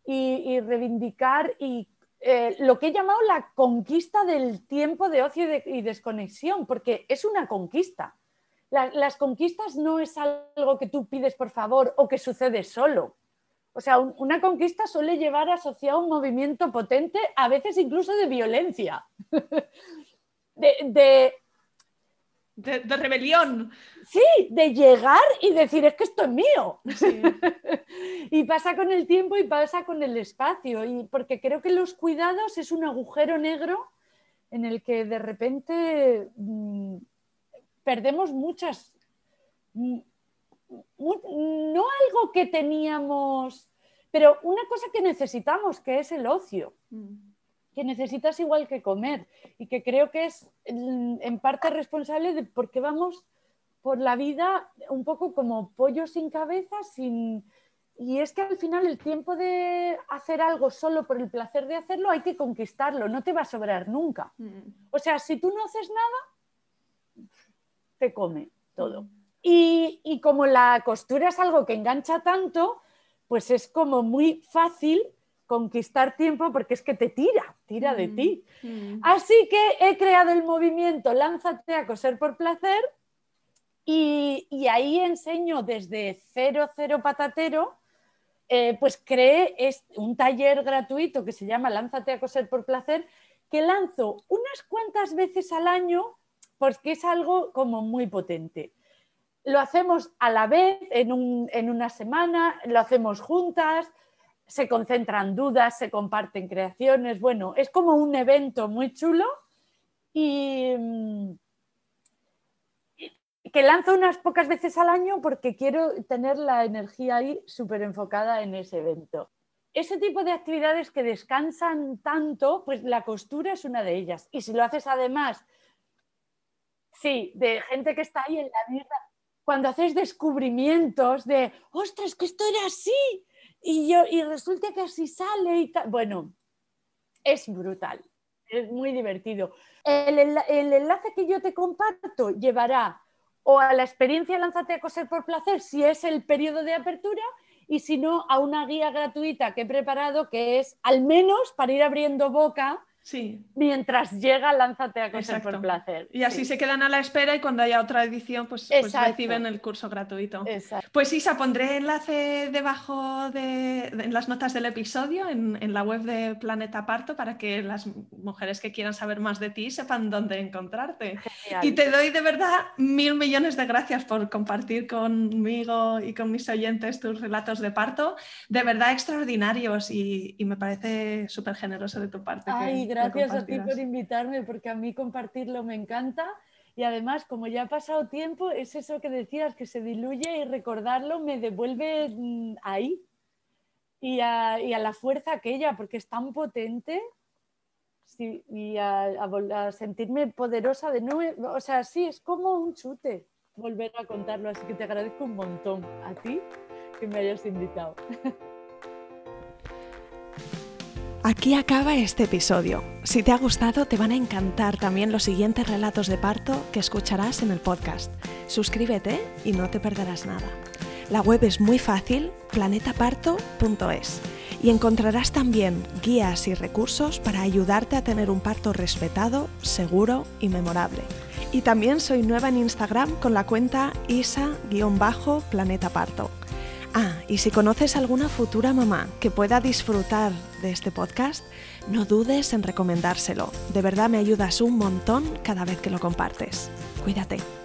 y, reivindicar y eh, lo que he llamado la conquista del tiempo de ocio y, desconexión, porque es una conquista. Las conquistas no es algo que tú pides por favor o que sucede solo. O sea, una conquista suele llevar asociado un movimiento potente, a veces incluso de violencia, de, de, rebelión. Sí, de llegar y decir, es que esto es mío. y pasa con el tiempo y pasa con el espacio, y porque creo que los cuidados es un agujero negro en el que de repente mm, perdemos muchas mm, no algo que teníamos, pero una cosa que necesitamos, que es el ocio, mm. que necesitas igual que comer y que creo que es en parte responsable de por qué vamos por la vida un poco como pollo sin cabeza, sin... Y es que al final el tiempo de hacer algo solo por el placer de hacerlo hay que conquistarlo, no te va a sobrar nunca. Mm. O sea, si tú no haces nada, come todo. Mm. Y, como la costura es algo que engancha tanto, pues es como muy fácil conquistar tiempo porque es que te tira, tira de mm, ti. Mm. Así que he creado el movimiento Lánzate a coser por placer y, ahí enseño desde cero, cero patatero, eh, pues creé un taller gratuito que se llama Lánzate a coser por placer, que lanzo unas cuantas veces al año porque es algo como muy potente lo hacemos a la vez en, una semana, lo hacemos juntas, se concentran dudas, se comparten creaciones. Bueno, es como un evento muy chulo y mm, que lanzo unas pocas veces al año porque quiero tener la energía ahí súper enfocada en ese evento. ese tipo de actividades que descansan tanto, pues la costura es una de ellas. Y si lo haces además, sí, de gente que está ahí en la vida, cuando haces descubrimientos de, ostras, que esto era así, y, yo, y resulta que así sale y. Bueno, es brutal, es muy divertido. El, el enlace que yo te comparto llevará o a la experiencia Lánzate a coser por placer si es el periodo de apertura y si no, a una guía gratuita que he preparado que es al menos para ir abriendo boca Sí. Mientras llega, lánzate a coser por placer. Y así se quedan a la espera y cuando haya otra edición, pues, pues reciben el curso gratuito. Pues Isa, pondré enlace debajo de, en las notas del episodio en, la web de Planeta Parto para que las mujeres que quieran saber más de ti sepan dónde encontrarte. Y te doy de verdad mil millones de gracias por compartir conmigo y con mis oyentes tus relatos de parto. De verdad extraordinarios y, me parece súper generoso de tu parte gracias a ti por invitarme, porque a mí compartirlo me encanta. Y además, como ya ha pasado tiempo, es eso que decías, que se diluye y recordarlo me devuelve mm, ahí y a, la fuerza aquella, porque es tan potente. y a, sentirme poderosa de nuevo. O sea, sí, es como un chute volver a contarlo. Así que te agradezco un montón a ti que me hayas invitado. Aquí acaba este episodio. Si te ha gustado, te van a encantar también los siguientes relatos de parto que escucharás en el podcast. Suscríbete y no te perderás nada. La web es muy fácil, planetaparto.es, y encontrarás también guías y recursos para ayudarte a tener un parto respetado, seguro y memorable. Y también soy nueva en Instagram con la cuenta isa-planetaparto. Ah, y si conoces alguna futura mamá que pueda disfrutar de este podcast, no dudes en recomendárselo. De verdad me ayudas un montón cada vez que lo compartes. Cuídate.